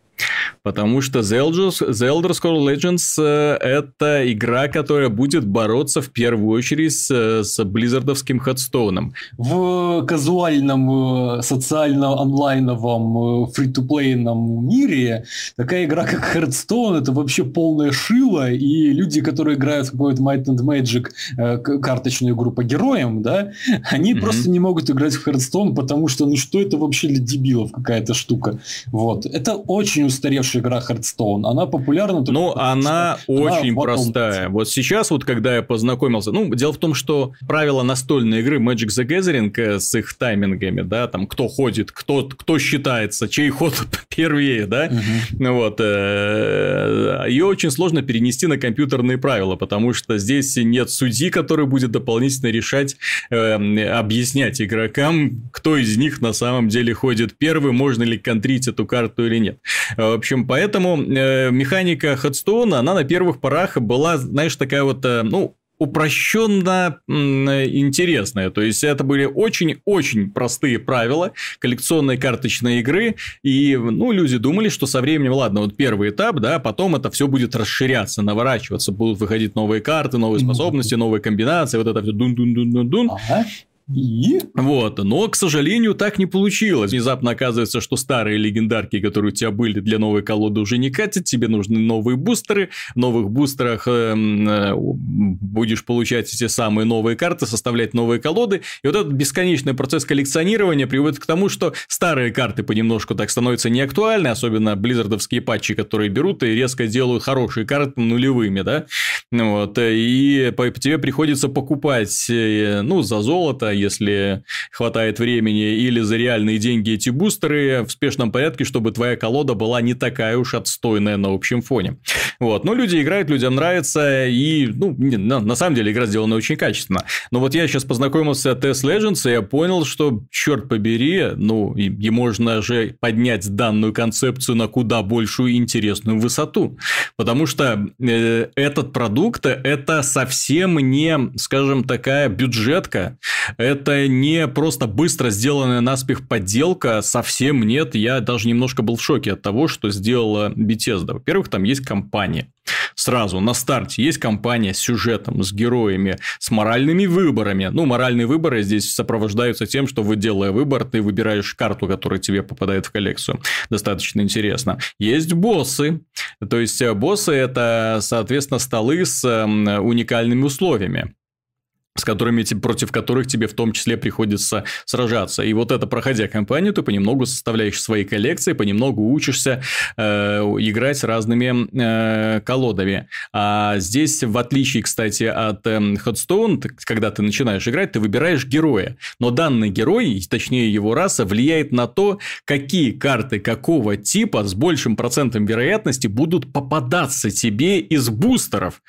Потому что The Elder, The Elder Scrolls Legends э, это игра, которая будет бороться в первую очередь с, с Blizzard овским Hearthstone ом. В казуальном, э, социально-онлайновом, э, free-to-play ном мире такая игра, как Hearthstone, это вообще полная шила, и люди, которые играют в какой-то Might and Magic карточную игру по героям, да, они mm-hmm. просто не могут играть в Hearthstone, потому что, ну что это вообще для дебилов какая-то штука. Вот. Это очень устаревшая устаревшая игра Hearthstone, она популярна. Ну, она очень она простая. Вот сейчас, вот когда я познакомился, ну, дело в том, что правила настольной игры Magic the Gathering э, с их таймингами, да, там, кто ходит, кто, кто считается, чей ход [laughs] первее, да, угу. вот, э, ее очень сложно перенести на компьютерные правила, потому что здесь нет судьи, который будет дополнительно решать, э, объяснять игрокам, кто из них на самом деле ходит первый, можно ли контрить эту карту или нет. В общем, поэтому э, механика Ходстоуна, она на первых порах была, знаешь, такая вот, э, ну, упрощенно интересная. То есть, это были очень-очень простые правила коллекционной карточной игры. И, ну, люди думали, что со временем, ладно, вот первый этап, да, потом это все будет расширяться, наворачиваться, будут выходить новые карты, новые способности, новые комбинации, вот это все дун-дун-дун-дун-дун. Ага. И? Вот, но, к сожалению, так не получилось. Внезапно оказывается, что старые легендарки, которые у тебя были для новой колоды, уже не катят, тебе нужны новые бустеры. В новых бустерах э, э, будешь получать эти самые новые карты, составлять новые колоды. И вот этот бесконечный процесс коллекционирования приводит к тому, что старые карты понемножку так становятся неактуальны, особенно близзардовские патчи, которые берут и резко делают хорошие карты нулевыми, да. Вот, и тебе приходится покупать, э, ну, за золото, если хватает времени, или за реальные деньги эти бустеры в спешном порядке, чтобы твоя колода была не такая уж отстойная на общем фоне. Вот. Но люди играют, людям нравится, и, ну, на, на самом деле, игра сделана очень качественно. Но вот я сейчас познакомился с Test Legends, и я понял, что, черт побери, ну, и, и можно же поднять данную концепцию на куда большую интересную высоту. Потому что э, этот продукт – это совсем не, скажем, такая бюджетка, это не просто быстро сделанная наспех подделка, совсем нет. Я даже немножко был в шоке от того, что сделала Bethesda. Во-первых, там есть компания. Сразу на старте есть компания с сюжетом, с героями, с моральными выборами. Ну, моральные выборы здесь сопровождаются тем, что вы, делая выбор, ты выбираешь карту, которая тебе попадает в коллекцию. Достаточно интересно. Есть боссы. То есть, э, боссы – это, соответственно, столы с уникальными условиями с которыми, против которых тебе в том числе приходится сражаться. И вот это, проходя кампанию, ты понемногу составляешь свои коллекции, понемногу учишься э, играть разными э, колодами. А здесь, в отличие, кстати, от э, Headstone, ты, когда ты начинаешь играть, ты выбираешь героя. Но данный герой, точнее его раса, влияет на то, какие карты какого типа с большим процентом вероятности будут попадаться тебе из бустеров.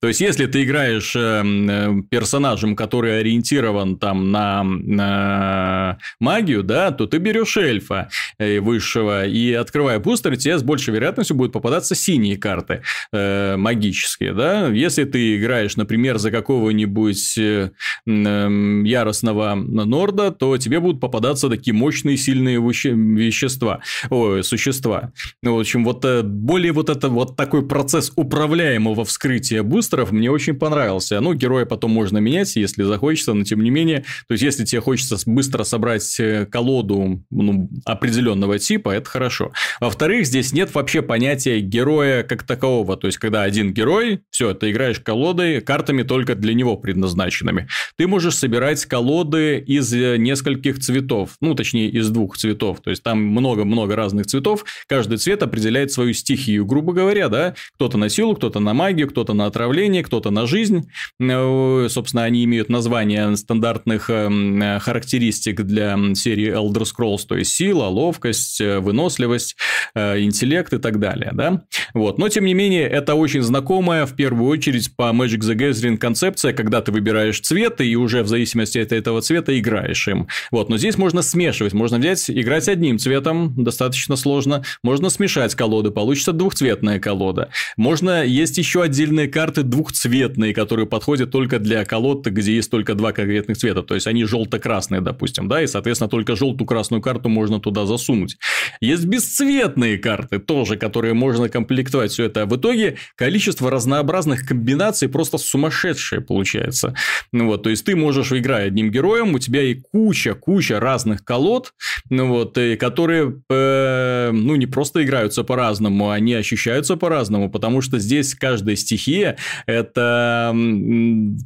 То есть, если ты играешь эм, э, персонажем, который ориентирован там на, на магию, да, то ты берешь эльфа э, высшего, и открывая бустер, тебе с большей вероятностью будут попадаться синие карты э, магические, да. Если ты играешь, например, за какого-нибудь э, э, яростного норда, то тебе будут попадаться такие мощные, сильные вещества, ой, существа. В общем, вот э, более вот это вот такой процесс управляемого вскрытия бустера монстров мне очень понравился. Ну, героя потом можно менять, если захочется, но тем не менее, то есть, если тебе хочется быстро собрать э, колоду ну, определенного типа, это хорошо. Во-вторых, здесь нет вообще понятия героя как такового. То есть, когда один герой, все, ты играешь колодой, картами только для него предназначенными. Ты можешь собирать колоды из э, нескольких цветов, ну, точнее, из двух цветов. То есть, там много-много разных цветов. Каждый цвет определяет свою стихию, грубо говоря, да. Кто-то на силу, кто-то на магию, кто-то на отравление, управление, кто-то на жизнь. Э, собственно, они имеют название стандартных э, характеристик для серии Elder Scrolls, то есть сила, ловкость, э, выносливость, интеллект и так далее. Да? Вот. Но, тем не менее, это очень знакомая, в первую очередь, по Magic the Gathering концепция, когда ты выбираешь цвет, и уже в зависимости от этого цвета играешь им. Вот. Но здесь можно смешивать. Можно взять, играть одним цветом, достаточно сложно. Можно смешать колоды, получится двухцветная колода. Можно, есть еще отдельные карты двухцветные, которые подходят только для колод, где есть только два конкретных цвета. То есть, они желто-красные, допустим, да, и, соответственно, только желтую-красную карту можно туда засунуть. Есть бесцветные карты тоже, которые можно комплектовать все это. А в итоге количество разнообразных комбинаций просто сумасшедшее получается. Ну вот, то есть, ты можешь, играя одним героем, у тебя и куча-куча разных колод, ну вот, и которые, э, ну, не просто играются по-разному, они ощущаются по-разному, потому что здесь каждая стихия, это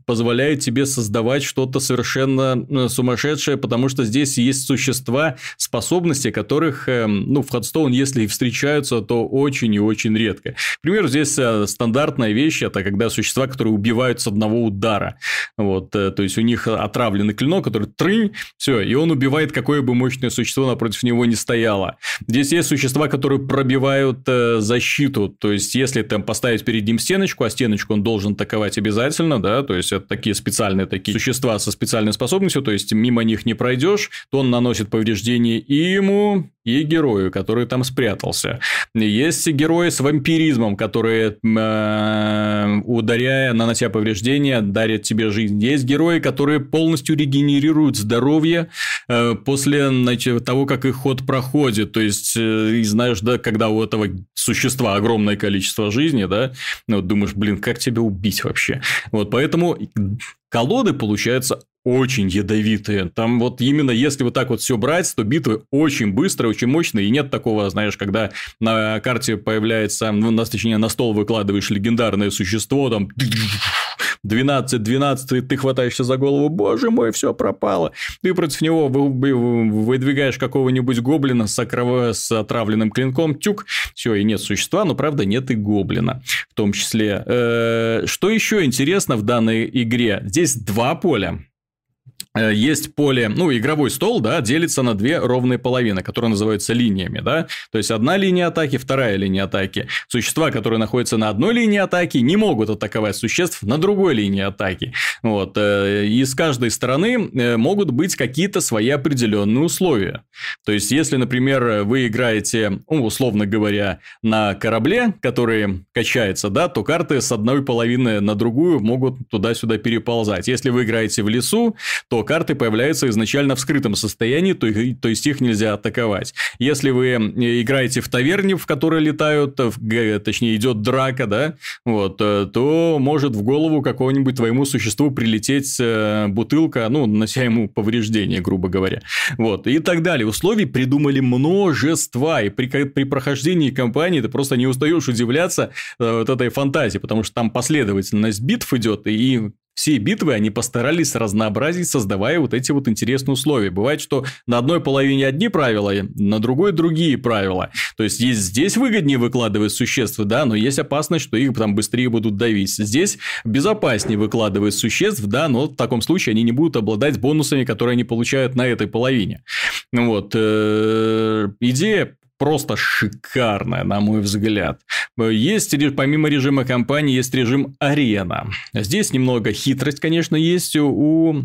позволяет тебе создавать что-то совершенно э, сумасшедшее, потому что здесь есть существа, способности которых, эм, ну, в Ходстоун, если и встречаются, то очень и очень редко. К примеру, здесь э, стандартная вещь – это когда существа, которые убивают с одного удара. Вот, э, то есть, у них отравленный клинок, который трынь, все, и он убивает какое бы мощное существо напротив него не стояло. Здесь есть существа, которые пробивают защиту, то есть, если там поставить перед ним стеночку, а стеночку он должен атаковать обязательно, да, то есть, это такие специальные такие существа со специальной способностью, то есть, мимо них не пройдешь, то он наносит повреждение и ему, и герою, который там спрятался. Есть герои с вампиризмом, которые, э, ударяя, нанося повреждения, дарят тебе жизнь. Есть герои, которые полностью регенерируют здоровье э, после значит, того, как их ход проходит. То есть, э, знаешь, да, когда у этого существа огромное количество жизни, да, ну, думаешь, блин, как тебя убить вообще? Вот поэтому колоды получаются очень ядовитые. Там вот именно если вот так вот все брать, то битвы очень быстрые, очень мощные, и нет такого, знаешь, когда на карте появляется, ну, на, точнее, на стол выкладываешь легендарное существо, там 12, 12, ты хватаешься за голову, боже мой, все пропало. Ты против него выдвигаешь какого-нибудь гоблина с, окров... с отравленным клинком, тюк, все, и нет существа, но правда нет и гоблина в том числе. Э, что еще интересно в данной игре? Здесь два поля. Э, есть поле, ну, игровой стол, да, делится на две ровные половины, которые называются линиями, да, то есть одна линия атаки, вторая линия атаки. Существа, которые находятся на одной линии атаки, не могут атаковать существ на другой линии атаки. Вот, э, и с каждой стороны э, могут быть какие-то свои определенные условия. То есть, если, например, вы играете, ну, условно говоря, на корабле, который качается, да, то карты с одной половины на другую могут туда-сюда переползать. Если вы играете в лесу, то карты появляются изначально в скрытом состоянии, то, то есть их нельзя атаковать. Если вы э, играете в таверне, в которой летают, в, точнее идет драка, да, вот, э, то может в голову какому-нибудь твоему существу прилететь э, бутылка, ну, нанося ему повреждения, грубо говоря. Вот, и так далее. Условий придумали множество, и при, при прохождении кампании ты просто не устаешь удивляться вот этой фантазии, потому что там последовательность битв идет, и все битвы они постарались разнообразить, создавая вот эти вот интересные условия. Бывает, что на одной половине одни правила, на другой другие правила. То есть, есть здесь выгоднее выкладывать существ, да, но есть опасность, что их там быстрее будут давить. Здесь безопаснее выкладывать существ, да, но в таком случае они не будут обладать бонусами, которые они получают на этой половине. Вот. Э, идея просто шикарная, на мой взгляд. Есть, помимо режима кампании, есть режим арена. Здесь немного хитрость, конечно, есть у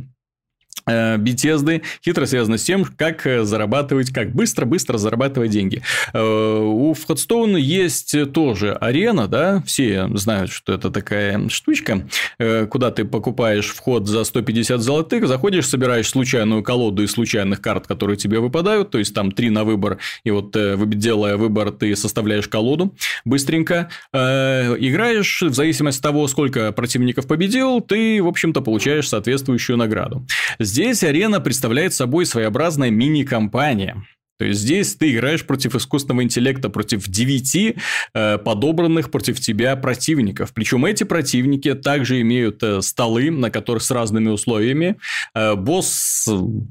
Э, Bethesda хитро связано с тем, как э, зарабатывать, как быстро-быстро зарабатывать деньги. Э, у Hearthstone есть тоже арена, да, все знают, что это такая штучка, куда ты покупаешь вход за 150 золотых, заходишь, собираешь случайную колоду из случайных карт, которые тебе выпадают, то есть там три на выбор, и вот делая выбор, ты составляешь колоду быстренько, играешь, в зависимости от того, сколько противников победил, ты, в общем-то, получаешь соответствующую награду. Здесь арена представляет собой своеобразная мини-компания. То есть здесь ты играешь против искусственного интеллекта, против девяти э, подобранных против тебя противников. Причем эти противники также имеют э, столы, на которых с разными условиями. Э, босс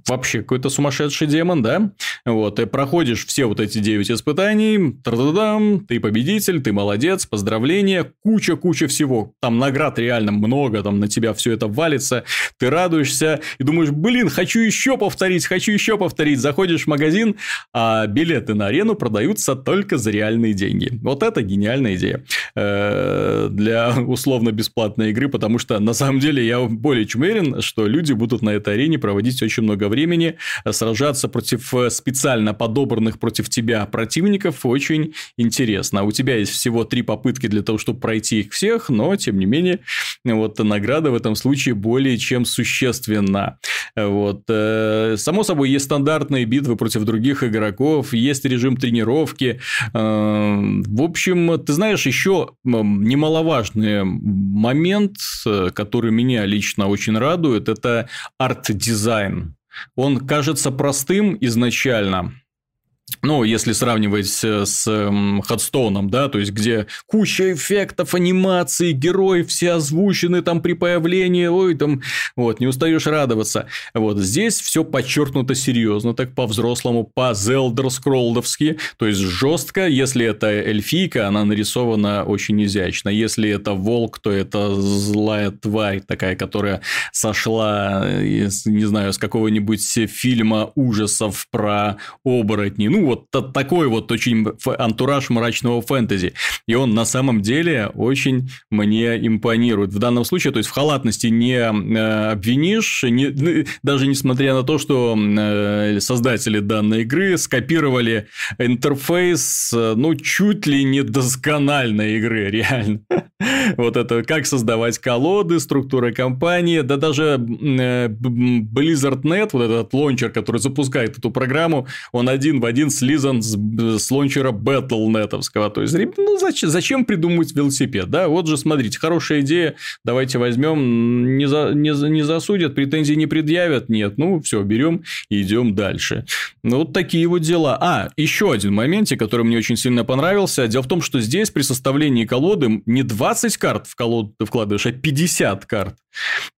вообще какой-то сумасшедший демон, да? Вот, ты проходишь все вот эти девять испытаний, тра-да-дам, ты победитель, ты молодец, поздравления, куча-куча всего. Там наград реально много, там на тебя все это валится, ты радуешься и думаешь, блин, хочу еще повторить, хочу еще повторить. Заходишь в магазин, а билеты на арену продаются только за реальные деньги. Вот это гениальная идея э, для условно-бесплатной игры, потому что на самом деле я более чем уверен, что люди будут на этой арене проводить очень много времени, сражаться против специально подобранных против тебя противников очень интересно. У тебя есть всего три попытки для того, чтобы пройти их всех, но тем не менее вот награда в этом случае более чем существенна. Вот. Э, само собой, есть стандартные битвы против других игроков, есть режим тренировки. Э, в общем, ты знаешь, еще немаловажный момент, э, который меня лично очень радует, это арт-дизайн. Он кажется простым изначально, ну, если сравнивать с Hearthstone ом, да, то есть, где куча эффектов, анимации, герои все озвучены там при появлении, ой, там, вот, не устаешь радоваться. Вот, здесь все подчеркнуто серьезно, так по-взрослому, по-зелдер-скролдовски, то есть, жестко, если это эльфийка, она нарисована очень изящно, если это волк, то это злая тварь такая, которая сошла, не знаю, с какого-нибудь фильма ужасов про оборотни, ну, вот такой вот очень антураж мрачного фэнтези. И он на самом деле очень мне импонирует. В данном случае, то есть в халатности не э, обвинишь, не, ну, даже несмотря на то, что э, создатели данной игры скопировали интерфейс, э, ну, чуть ли не доскональной игры, реально. Вот это как создавать колоды, структура компании, да даже Blizzard.net, вот этот лончер, который запускает эту программу, он один в один слизан с, с лончера Battle.netовского. То есть, ну, зачем, зачем придумывать велосипед? Да, вот же, смотрите, хорошая идея, давайте возьмем, не, за, не, не засудят, претензий не предъявят, нет, ну, все, берем и идем дальше. Ну, вот такие вот дела. А, еще один моментик, который мне очень сильно понравился. Дело в том, что здесь при составлении колоды не 20 карт в колоду ты вкладываешь, а 50 карт.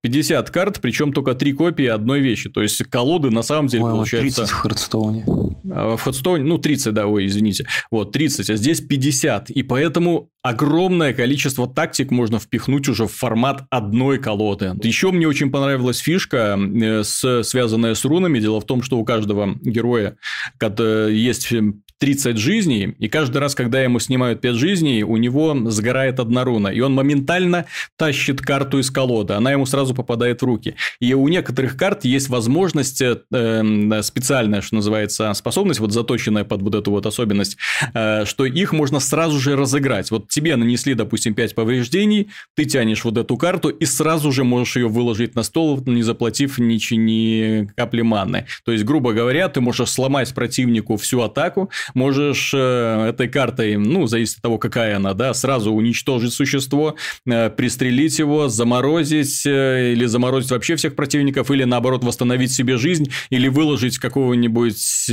50 карт, причем только три копии одной вещи. То есть колоды на самом деле Ой, получается... 30 в Хардстоуне. А, в Хардстоуне, ну 30, да, ой, извините. Вот 30, а здесь 50. И поэтому огромное количество тактик можно впихнуть уже в формат одной колоды. Еще мне очень понравилась фишка, э, с, связанная с рунами. Дело в том, что у каждого героя есть 30 жизней, и каждый раз, когда ему снимают 5 жизней, у него сгорает одна руна, и он моментально тащит карту из колоды, она ему сразу попадает в руки. И у некоторых карт есть возможность э, специальная, что называется, способность, вот заточенная под вот эту вот особенность, э, что их можно сразу же разыграть. Вот тебе нанесли, допустим, 5 повреждений, ты тянешь вот эту карту и сразу же можешь ее выложить на стол, не заплатив ни, ни капли маны. То есть, грубо говоря, ты можешь сломать противнику всю атаку, можешь э, этой картой, ну, зависит от того, какая она, да, сразу уничтожить существо, э, пристрелить его, заморозить э, или заморозить вообще всех противников, или наоборот восстановить себе жизнь, или выложить какого-нибудь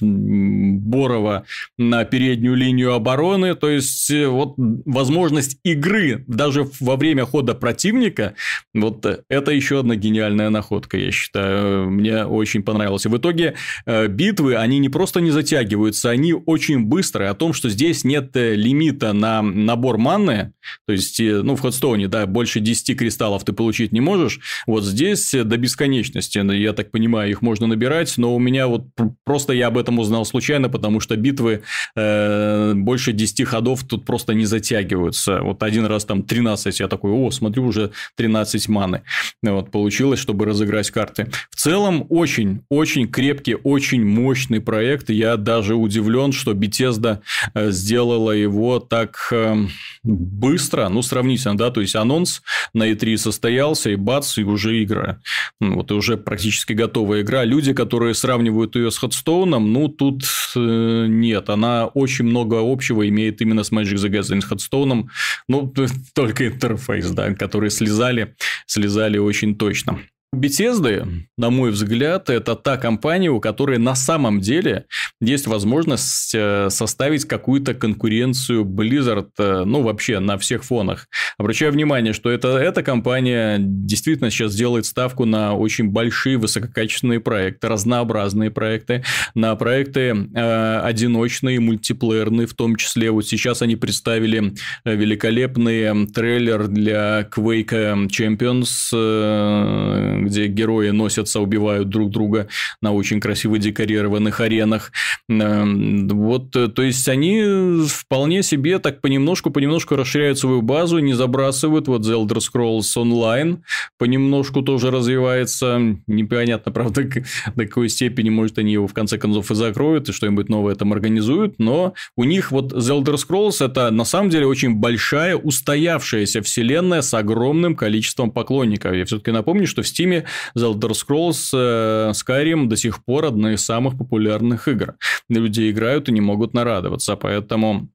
Борова на переднюю линию обороны. То есть, вот возможность игры даже во время хода противника, вот это еще одна гениальная находка, я считаю. Мне очень понравилось. В итоге битвы, они не просто не затягивают, растягиваются они очень быстро. О том, что здесь нет э, лимита на набор манны, то есть, э, ну, в Ходстоуне, да, больше 10 кристаллов ты получить не можешь, вот здесь э, до бесконечности, я так понимаю, их можно набирать, но у меня вот просто я об этом узнал случайно, потому что битвы э, больше 10 ходов тут просто не затягиваются. Вот один раз там 13, я такой, о, смотрю, уже 13 маны. Вот, получилось, чтобы разыграть карты. В целом, очень-очень крепкий, очень мощный проект, я даже даже удивлен, что Bethesda э, сделала его так э, быстро, ну, сравнительно, да, то есть анонс на E3 состоялся, и бац, и уже игра. Ну, вот, и уже практически готовая игра. Люди, которые сравнивают ее с Ходстоуном, ну, тут э, нет, она очень много общего имеет именно с Magic the Gathering. С Ходстоуном, ну, [laughs] только интерфейс, да, который слезали, слезали очень точно. Bethesda, на мой взгляд, это та компания, у которой на самом деле есть возможность э, составить какую-то конкуренцию Blizzard, э, ну, вообще на всех фонах. Обращаю внимание, что это, эта компания действительно сейчас делает ставку на очень большие высококачественные проекты, разнообразные проекты, на проекты э, одиночные, мультиплеерные в том числе. Вот сейчас они представили э, великолепный трейлер для Quake Champions, э, где герои носятся, убивают друг друга на очень красиво декорированных аренах. Эм, вот, э, то есть, они вполне себе так понемножку-понемножку расширяют свою базу, не забрасывают. Вот The Elder Scrolls Online понемножку тоже развивается. Непонятно, [laughs] правда, до какой степени, может, они его в конце концов и закроют, и что-нибудь новое там организуют, но у них вот The Elder Scrolls это на самом деле очень большая устоявшаяся вселенная с огромным количеством поклонников. Я все-таки напомню, что в Steam Steam The Elder Scrolls э, Skyrim до сих пор одна из самых популярных игр. Люди играют и не могут нарадоваться, поэтому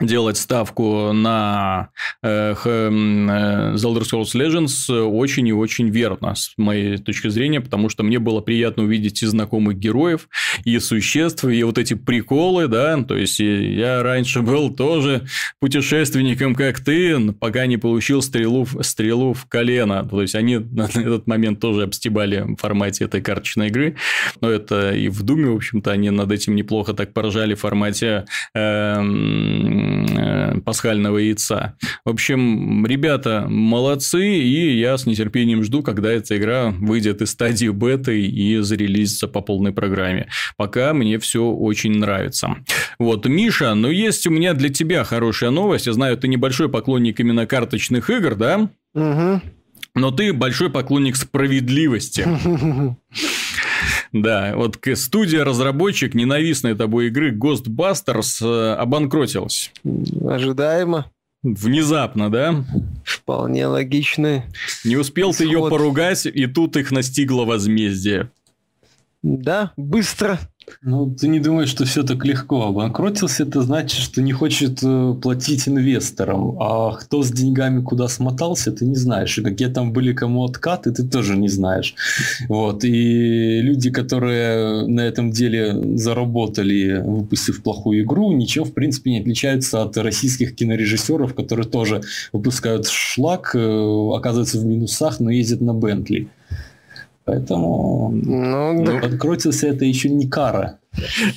делать ставку на э, э, The Elder Scrolls Legends очень и очень верно, с моей точки зрения, потому что мне было приятно увидеть и знакомых героев, и существ, и вот эти приколы, да, то есть я раньше был тоже путешественником, как ты, пока не получил стрелу, стрелу в колено, то есть они [laughs] на этот момент тоже обстебали в формате этой карточной игры, но это и в Думе, в общем-то, они над этим неплохо так поражали в формате э, Э, пасхального яйца. В общем, ребята молодцы, и я с нетерпением жду, когда эта игра выйдет из стадии беты и зарелизится по полной программе. Пока мне все очень нравится. Вот, Миша, ну есть у меня для тебя хорошая новость. Я знаю, ты небольшой поклонник именно карточных игр, да? Угу. Но ты большой поклонник справедливости. [laughs] Да, вот студия-разработчик ненавистной тобой игры Ghostbusters э, обанкротилась. Ожидаемо. Внезапно, да? Вполне логичный. Не успел исход. ты ее поругать, и тут их настигло возмездие. Да, быстро. Ну, ты не думаешь, что все так легко. Обанкротился, это значит, что не хочет э, платить инвесторам. А кто с деньгами куда смотался, ты не знаешь. И какие там были кому откаты, ты тоже не знаешь. Вот. И люди, которые на этом деле заработали, выпустив плохую игру, ничего, в принципе, не отличаются от российских кинорежиссеров, которые тоже выпускают шлак, э, оказываются в минусах, но ездят на Бентли. Поэтому ну, ну, открутился это еще не кара.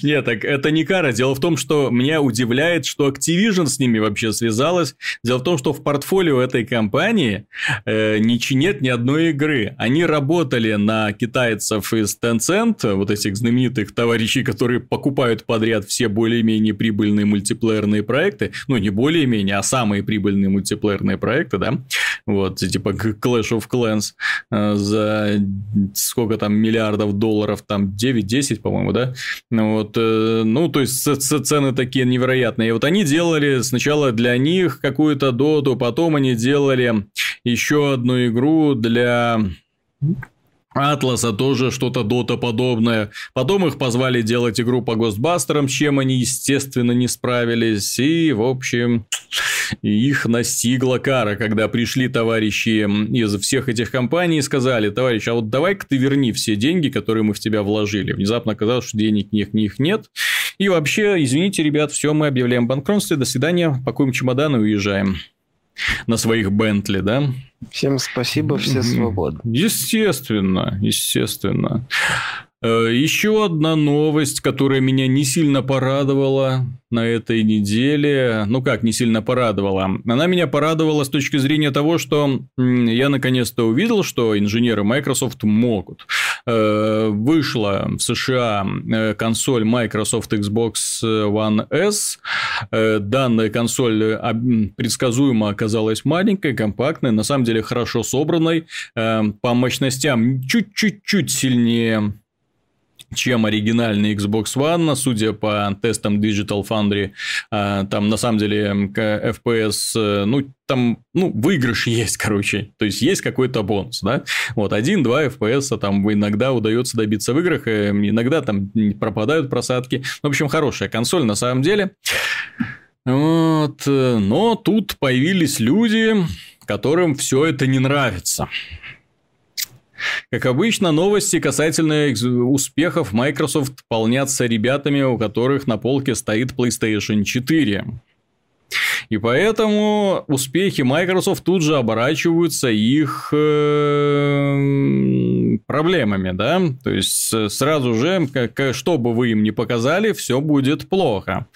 Нет, так это не кара. Дело в том, что меня удивляет, что Activision с ними вообще связалась. Дело в том, что в портфолио этой компании э, нет ни одной игры. Они работали на китайцев из Tencent, вот этих знаменитых товарищей, которые покупают подряд все более-менее прибыльные мультиплеерные проекты. Ну, не более-менее, а самые прибыльные мультиплеерные проекты, да. Вот, типа Clash of Clans э, за сколько там миллиардов долларов, там 9-10, по-моему, да. Ну, вот, э, ну, то есть цены такие невероятные. И вот они делали сначала для них какую-то доту, потом они делали еще одну игру для Атласа тоже что-то дота подобное. Потом их позвали делать игру по Гостбастерам, с чем они, естественно, не справились. И, в общем, их настигла кара, когда пришли товарищи из всех этих компаний и сказали, товарищ, а вот давай-ка ты верни все деньги, которые мы в тебя вложили. Внезапно оказалось, что денег них, них нет. И вообще, извините, ребят, все, мы объявляем банкротство, до свидания, пакуем чемоданы и уезжаем на своих Бентли, да? Всем спасибо, все свободны. Естественно, естественно. Э, Еще одна новость, которая меня не сильно порадовала на этой неделе. Ну как, не сильно порадовала. Она меня порадовала с точки зрения того, что я наконец-то увидел, что инженеры Microsoft могут. Э, вышла в США э, консоль Microsoft Xbox One S. Данная консоль предсказуемо оказалась маленькой, компактной, на самом деле хорошо собранной, по мощностям чуть-чуть сильнее чем оригинальный Xbox One, судя по тестам Digital Foundry, а, там на самом деле FPS, э, ну, там, ну, выигрыш [laughs] есть, короче, то есть есть какой-то бонус, да, вот, 1-2 FPS там иногда удается добиться в играх, э, иногда там пропадают просадки, в общем, хорошая консоль на самом деле, вот, э, но тут появились люди, которым все это не нравится. Как обычно, новости касательно успехов Microsoft полнятся ребятами, у которых на полке стоит PlayStation 4. И поэтому успехи Microsoft тут же оборачиваются их э, проблемами, да? То есть сразу же, как, что бы вы им ни показали, все будет плохо.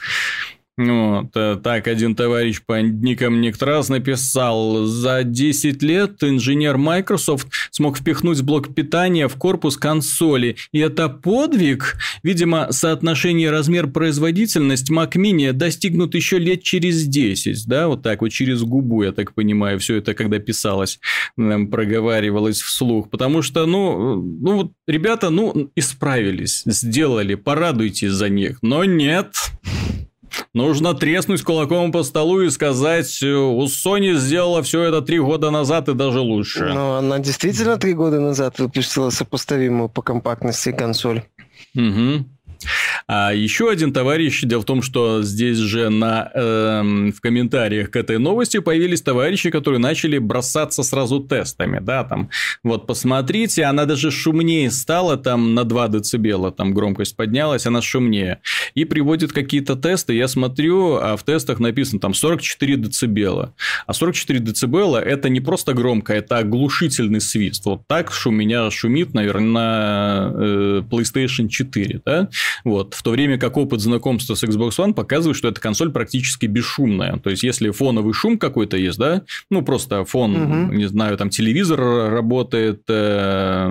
Вот, э, так один товарищ по никам Никтрас написал, за 10 лет инженер Microsoft смог впихнуть блок питания в корпус консоли, и это подвиг. Видимо, соотношение размер-производительность Mac Mini достигнут еще лет через 10, да, вот так вот через губу, я так понимаю, все это когда писалось, проговаривалось вслух, потому что, ну, ну вот ребята, ну, исправились, сделали, порадуйтесь за них, но нет, Нужно треснуть кулаком по столу и сказать, у Sony сделала все это три года назад и даже лучше. Но она действительно три года назад выпустила сопоставимую по компактности консоль. Угу. А еще один товарищ, дело в том, что здесь же на, э, в комментариях к этой новости появились товарищи, которые начали бросаться сразу тестами, да, там, вот посмотрите, она даже шумнее стала, там на 2 децибела, там громкость поднялась, она шумнее. И приводит какие-то тесты, я смотрю, а в тестах написано там 44 децибела. А 44 децибела это не просто громко, это оглушительный свист. Вот так у меня шумит, наверное, на э, PlayStation 4, да? Вот. В то время как опыт знакомства с Xbox One показывает, что эта консоль практически бесшумная. То есть, если фоновый шум какой-то есть, да, ну, просто фон, угу. не знаю, там телевизор работает, э,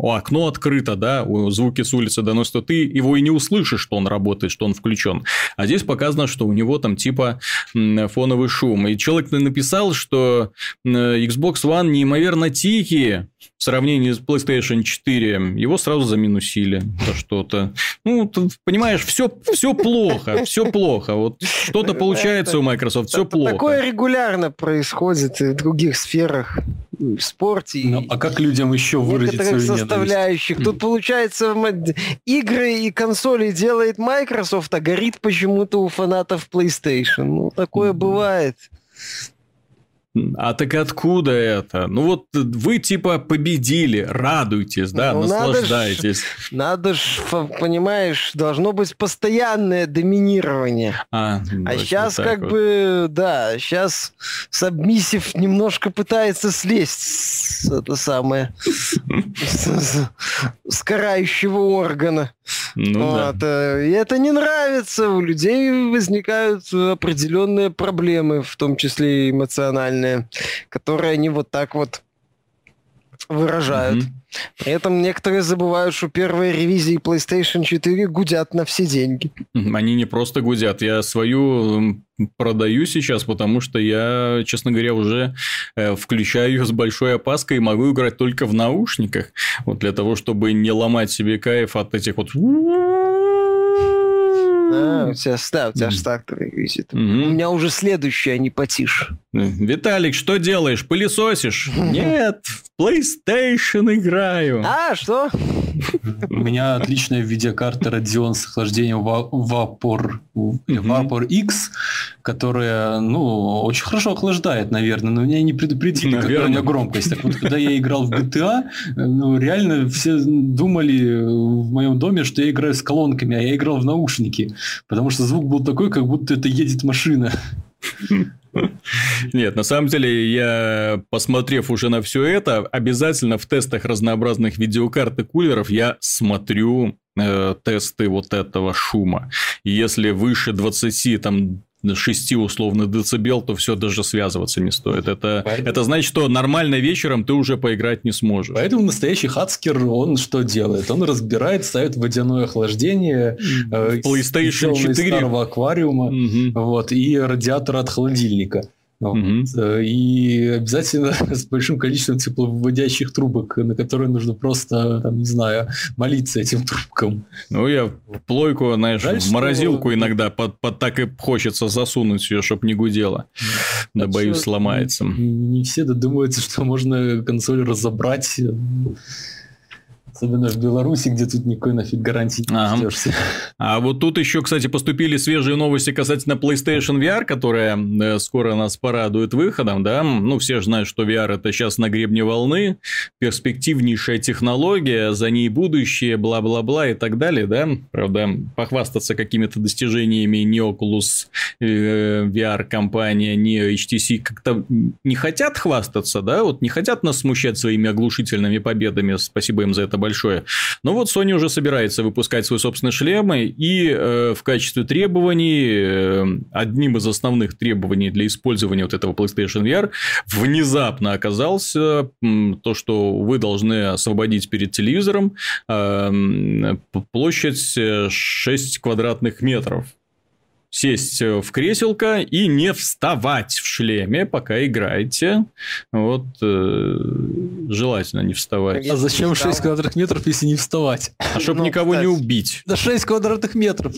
окно открыто, да, звуки с улицы доносят, ты его и не услышишь, что он работает, что он включен. А здесь показано, что у него там типа фоновый шум. И человек написал, что Xbox One неимоверно тихий в сравнении с PlayStation 4. Его сразу заминусили за что-то. Ну, ты понимаешь, все, все плохо, все плохо. Вот что-то получается у Microsoft, все плохо. Такое регулярно происходит в других сферах в спорте. Ну, а как людям еще выразить свою составляющих. Ненависть? Тут, получается, игры и консоли делает Microsoft, а горит почему-то у фанатов PlayStation. Ну, такое бывает. А так откуда это? Ну вот вы типа победили, радуйтесь, да, ну, наслаждайтесь. Надо ж, понимаешь, должно быть постоянное доминирование. А, а сейчас как вот. бы, да, сейчас Сабмиссив немножко пытается слезть с, это самое, с карающего органа. Ну, вот, да. Э, и это не нравится. У людей возникают определенные проблемы, в том числе эмоциональные, которые они вот так вот выражают. Mm-hmm. При этом некоторые забывают, что первые ревизии PlayStation 4 гудят на все деньги. Они не просто гудят. Я свою продаю сейчас, потому что я, честно говоря, уже э, включаю ее с большой опаской и могу играть только в наушниках. Вот для того, чтобы не ломать себе кайф от этих вот а, у тебя, да, у тебя стартовый висит. У меня уже следующий, а не потише. Виталик, что делаешь? Пылесосишь? [laughs] Нет, в PlayStation играю. А, что? У меня отличная видеокарта Radeon с охлаждением Vapor, Vapor X, которая, ну, очень хорошо охлаждает, наверное, но меня не предупредили, наверное. какая у меня громкость. Так вот, когда я играл в GTA, ну, реально все думали в моем доме, что я играю с колонками, а я играл в наушники, потому что звук был такой, как будто это едет машина. [laughs] Нет, на самом деле, я, посмотрев уже на все это, обязательно в тестах разнообразных видеокарт и кулеров я смотрю э, тесты вот этого шума. И если выше 20, там, 6 условно децибел, то все даже связываться не стоит. Это, Поэтому... это значит, что нормально вечером ты уже поиграть не сможешь. Поэтому настоящий хацкер, он что делает? Он разбирает, ставит водяное охлаждение, э, PlayStation 4 старого аквариума, угу. вот, и радиатор от холодильника. Угу. И обязательно [laughs] с большим количеством тепловыводящих трубок, на которые нужно просто, там, не знаю, молиться этим трубкам. Ну, я плойку, знаешь, Жаль, в морозилку что... [laughs] иногда под, под так и хочется засунуть ее, чтобы не гудела. Да, да боюсь, сломается. Не, не все додумываются, что можно консоль разобрать Особенно в Беларуси, где тут никакой нафиг гарантии не ага. А вот тут еще, кстати, поступили свежие новости касательно PlayStation VR, которая э, скоро нас порадует выходом, да. Ну, все же знают, что VR это сейчас на гребне волны, перспективнейшая технология, за ней будущее, бла-бла-бла и так далее, да. Правда, похвастаться какими-то достижениями не Oculus э, VR компания, не HTC как-то не хотят хвастаться, да, вот не хотят нас смущать своими оглушительными победами, спасибо им за это большое большое. Но вот Sony уже собирается выпускать свой собственный шлем, и э, в качестве требований, э, одним из основных требований для использования вот этого PlayStation VR внезапно оказался э, то, что вы должны освободить перед телевизором э, площадь 6 квадратных метров сесть э, в креселко и не вставать в шлеме, пока играете. Вот э, желательно не вставать. А зачем 6 квадратных метров, если не вставать? А чтобы ну, никого кстати. не убить. Да 6 квадратных метров.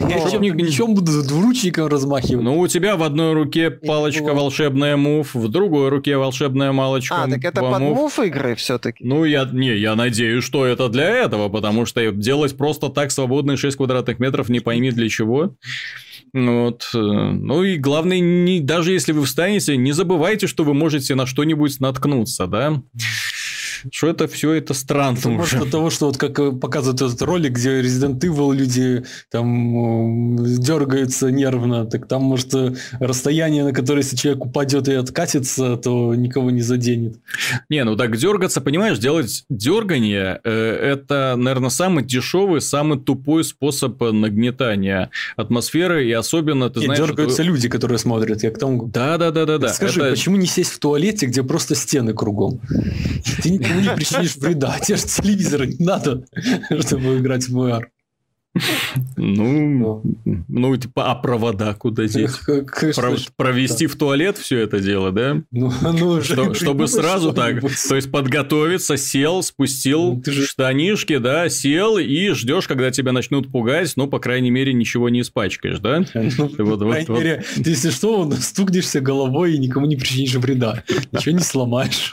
Я чем, буду двуручником размахивать. Ну, у тебя в одной руке палочка волшебная мув, в другой руке волшебная малочка. А, так это под мув игры все-таки? Ну, я, не, я надеюсь, что это для этого, потому что делать просто так свободные 6 квадратных метров не пойми для чего. Вот. Э, ну и главное, не, даже если вы встанете, не забывайте, что вы можете на что-нибудь наткнуться, да? Что это все это странно это уже. Может, того, что вот как э, показывают этот ролик, где Resident Evil люди там дергаются нервно, так там, может, э, расстояние, на которое если человек упадет и откатится, то никого не заденет. Не, ну так дергаться, понимаешь, делать дергание э, это, наверное, самый дешевый, самый тупой способ нагнетания атмосферы, и особенно, ты Нет, знаешь... дергаются что... люди, которые смотрят, я к тому... Да, да, да, да, да. Скажи, это... почему не сесть в туалете, где просто стены кругом? Ты никому не причинишь вреда. Тебе же телевизора не надо, чтобы играть в VR. Ну, ну, типа, а провода куда здесь? Про, провести в туалет все это дело, да? Ну, ну Что, чтобы сразу так, то есть подготовиться, сел, спустил ну, же... штанишки, да, сел и ждешь, когда тебя начнут пугать, ну, по крайней мере, ничего не испачкаешь, да? [laughs] Ну, вот, по крайней вот, мере, вот. если что, стукнешься головой и никому не причинишь вреда, ничего не сломаешь.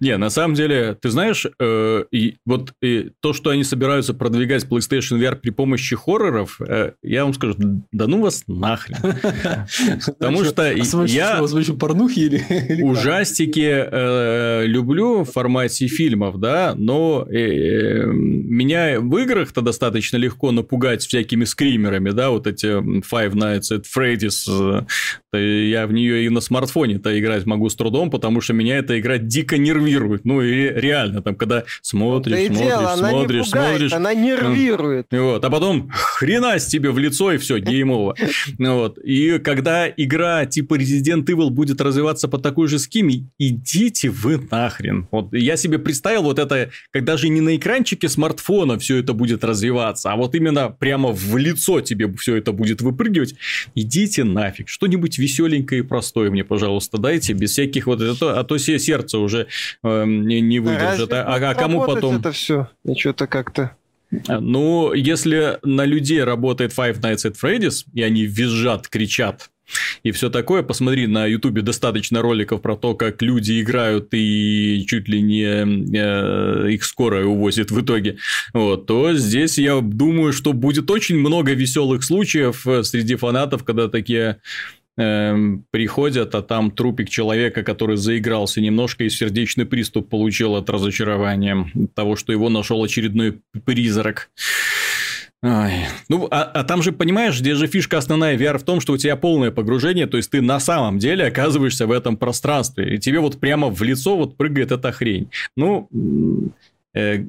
Не, на самом деле, ты знаешь, э, и вот и то, что они собираются продвигать PlayStation VR при помощи хорроров, э, я вам скажу, да ну вас нахрен. [laughs] Потому что я порнухи или ужастики э, люблю в формате фильмов, да, но э, меня в играх-то достаточно легко напугать всякими скримерами, да, вот эти Five Nights at Freddy's, я в нее и на смартфоне-то играть могу с трудом, потому что меня эта игра дико нервирует. Ну, и реально, там, когда смотришь, смотришь, дело, смотришь, она пугает, смотришь. Она нервирует. Вот, а потом хрена с тебе в лицо, и все, геймово. Вот. И когда игра типа Resident Evil будет развиваться по такой же схеме, идите вы нахрен. Вот я себе представил вот это, когда же не на экранчике смартфона все это будет развиваться, а вот именно прямо в лицо тебе все это будет выпрыгивать. Идите нафиг. Что-нибудь веселенькое и простое мне, пожалуйста, дайте, без всяких вот это, а то сердце уже э, не, не выдержит. А, а кому потом... это все? И что-то как-то... Ну, если на людей работает Five Nights at Freddy's, и они визжат, кричат, и все такое. Посмотри, на Ютубе достаточно роликов про то, как люди играют и чуть ли не э, их скоро увозят в итоге. Вот, то здесь я думаю, что будет очень много веселых случаев э, среди фанатов, когда такие Эм, приходят, а там трупик человека, который заигрался немножко и сердечный приступ получил от разочарования, от того, что его нашел очередной призрак. Ой. Ну, а, а там же, понимаешь, здесь же фишка основная VR в том, что у тебя полное погружение, то есть ты на самом деле оказываешься в этом пространстве, и тебе вот прямо в лицо вот прыгает эта хрень. Ну,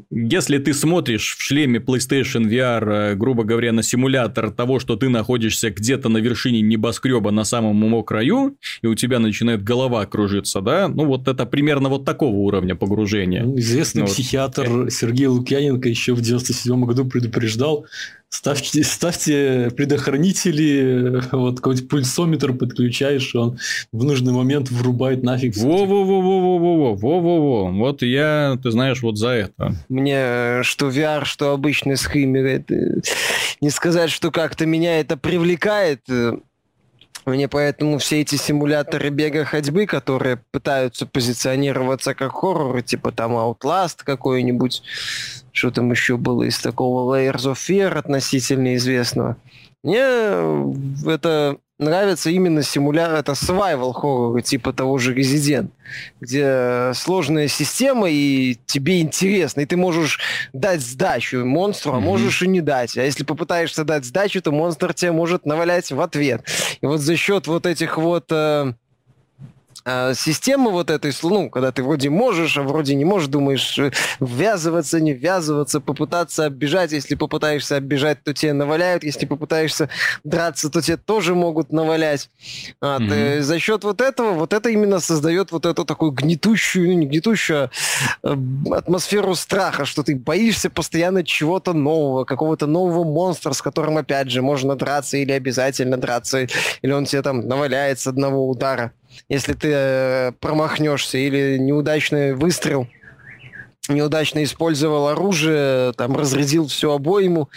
если ты смотришь в шлеме PlayStation VR, э, грубо говоря, на симулятор того, что ты находишься где-то на вершине небоскреба на самом его краю, и у тебя начинает голова кружиться, да, ну вот это примерно вот такого уровня погружения. Ну, известный ну, психиатр вот. Сергей Лукьяненко еще в 97 году предупреждал, ставьте, ставьте предохранители, э, вот какой-нибудь пульсометр подключаешь, он в нужный момент врубает нафиг. Во-во-во-во-во-во-во-во-во. Вот я, ты знаешь, вот за это. Мне э, что VR, что обычный схимер это... Э, не сказать, что как-то меня это привлекает, мне поэтому все эти симуляторы бега ходьбы, которые пытаются позиционироваться как хорроры, типа там Outlast какой-нибудь, что там еще было из такого Layers of Fear относительно известного. Мне это нравится именно симулятор, это survival horror, типа того же Resident, где сложная система, и тебе интересно, и ты можешь дать сдачу монстру, а можешь и не дать. А если попытаешься дать сдачу, то монстр тебе может навалять в ответ. И вот за счет вот этих вот... Э, а система вот этой, ну, когда ты вроде можешь, а вроде не можешь, думаешь, э, ввязываться, не ввязываться, попытаться оббежать. Если попытаешься оббежать, то тебе наваляют. Если попытаешься драться, то тебе тоже могут навалять. А, mm-hmm. ты, за счет вот этого, вот это именно создает вот эту такую гнетущую, ну, не гнетущую, а атмосферу страха, что ты боишься постоянно чего-то нового, какого-то нового монстра, с которым, опять же, можно драться или обязательно драться, или он тебе там наваляет с одного удара если ты э, промахнешься или неудачный выстрел, неудачно использовал оружие, там разрядил всю обойму,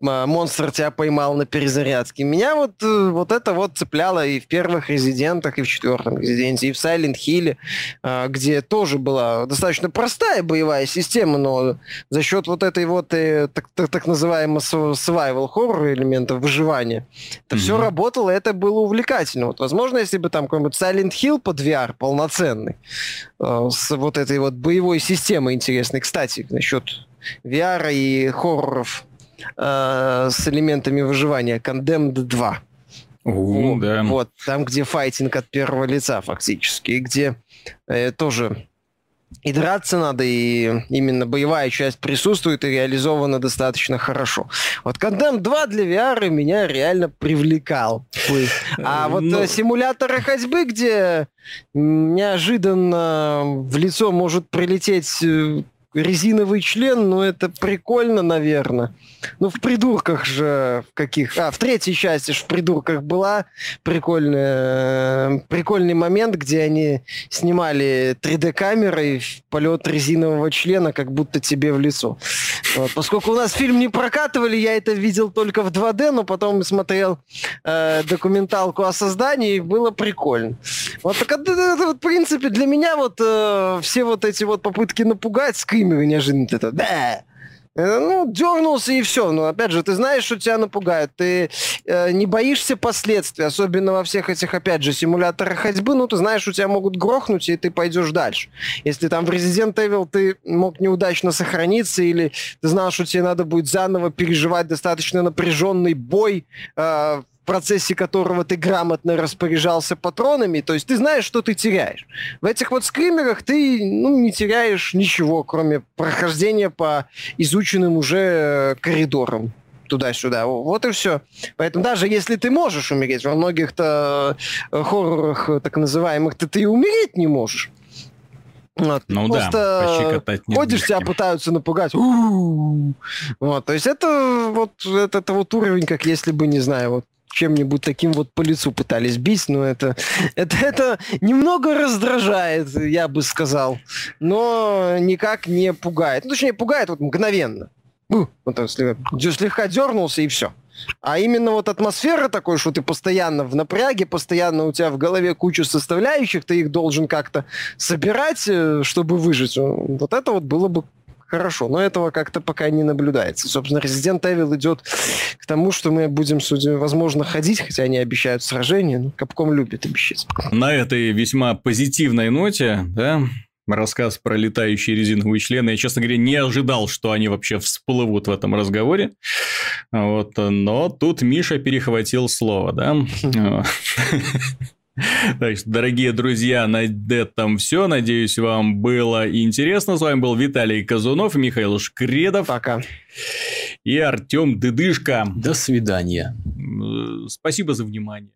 монстр тебя поймал на перезарядке. Меня вот, э, вот это вот цепляло и в первых Резидентах, и в четвертом Резиденте, и в Silent Hill, а, где тоже была достаточно простая боевая система, но за счет вот этой вот э, так, так, так называемого survival horror элементов выживания, это mm-hmm. все работало, это было увлекательно. Вот, возможно, если бы там какой-нибудь Silent Hill под VR полноценный, э, с вот этой вот боевой системой интересной. Кстати, насчет VR и хорроров э, с элементами выживания. Condemned 2. У, вот, да. вот, там, где файтинг от первого лица фактически, и где э, тоже и драться надо, и именно боевая часть присутствует и реализована достаточно хорошо. Вот Condemned 2 для VR меня реально привлекал. А вот Но... Ну. симуляторы ходьбы, где неожиданно в лицо может прилететь э, резиновый член, ну это прикольно, наверное. Ну, в придурках же в каких... А, в третьей части же в придурках была прикольная, прикольный момент, где они снимали 3D-камерой полет резинового члена, как будто тебе в лицо. Вот. Поскольку у нас фильм не прокатывали, я это видел только в 2D, но потом смотрел э, документалку о создании, и было прикольно. Вот так это, это, в принципе, для меня вот э, все вот эти вот попытки напугать скримеры неожиданно это да Э, ну, дернулся и все. Но опять же, ты знаешь, что тебя напугают. Ты э, не боишься последствий, особенно во всех этих, опять же, симуляторах ходьбы. Ну, ты знаешь, что тебя могут грохнуть, и ты пойдешь дальше. Если там в Resident Evil ты мог неудачно сохраниться, или ты знал, что тебе надо будет заново переживать достаточно напряженный бой э, процессе которого ты грамотно распоряжался патронами, то есть ты знаешь, что ты теряешь. В этих вот скримерах ты ну, не теряешь ничего, кроме прохождения по изученным уже э, коридорам туда-сюда. Вот и все. Поэтому даже если ты можешь умереть, во многих-то э, хоррорах э, так называемых ты, ты и умереть не можешь. Вот. Ну Просто да, ходишь, тебя пытаются напугать. Вот, то есть это вот это, это вот уровень, как если бы, не знаю, вот чем-нибудь таким вот по лицу пытались бить, но это, это, это немного раздражает, я бы сказал, но никак не пугает. Ну, точнее, пугает вот мгновенно. Вот он слегка дернулся и все. А именно вот атмосфера такой, что ты постоянно в напряге, постоянно у тебя в голове куча составляющих, ты их должен как-то собирать, э, чтобы выжить. Вот это вот было бы хорошо, но этого как-то пока не наблюдается. Собственно, Resident Evil идет к тому, что мы будем, судя, возможно, ходить, хотя они обещают сражения, но Капком любит обещать. На этой весьма позитивной ноте, да, рассказ про летающие резиновые члены. Я, честно говоря, не ожидал, что они вообще всплывут в этом разговоре. Вот. Но тут Миша перехватил слово, да? [laughs] [laughs] Так что, дорогие друзья, на этом все. Надеюсь, вам было интересно. С вами был Виталий Казунов, Михаил Шкредов. Пока. И Артем Дыдышко. До свидания. Спасибо за внимание.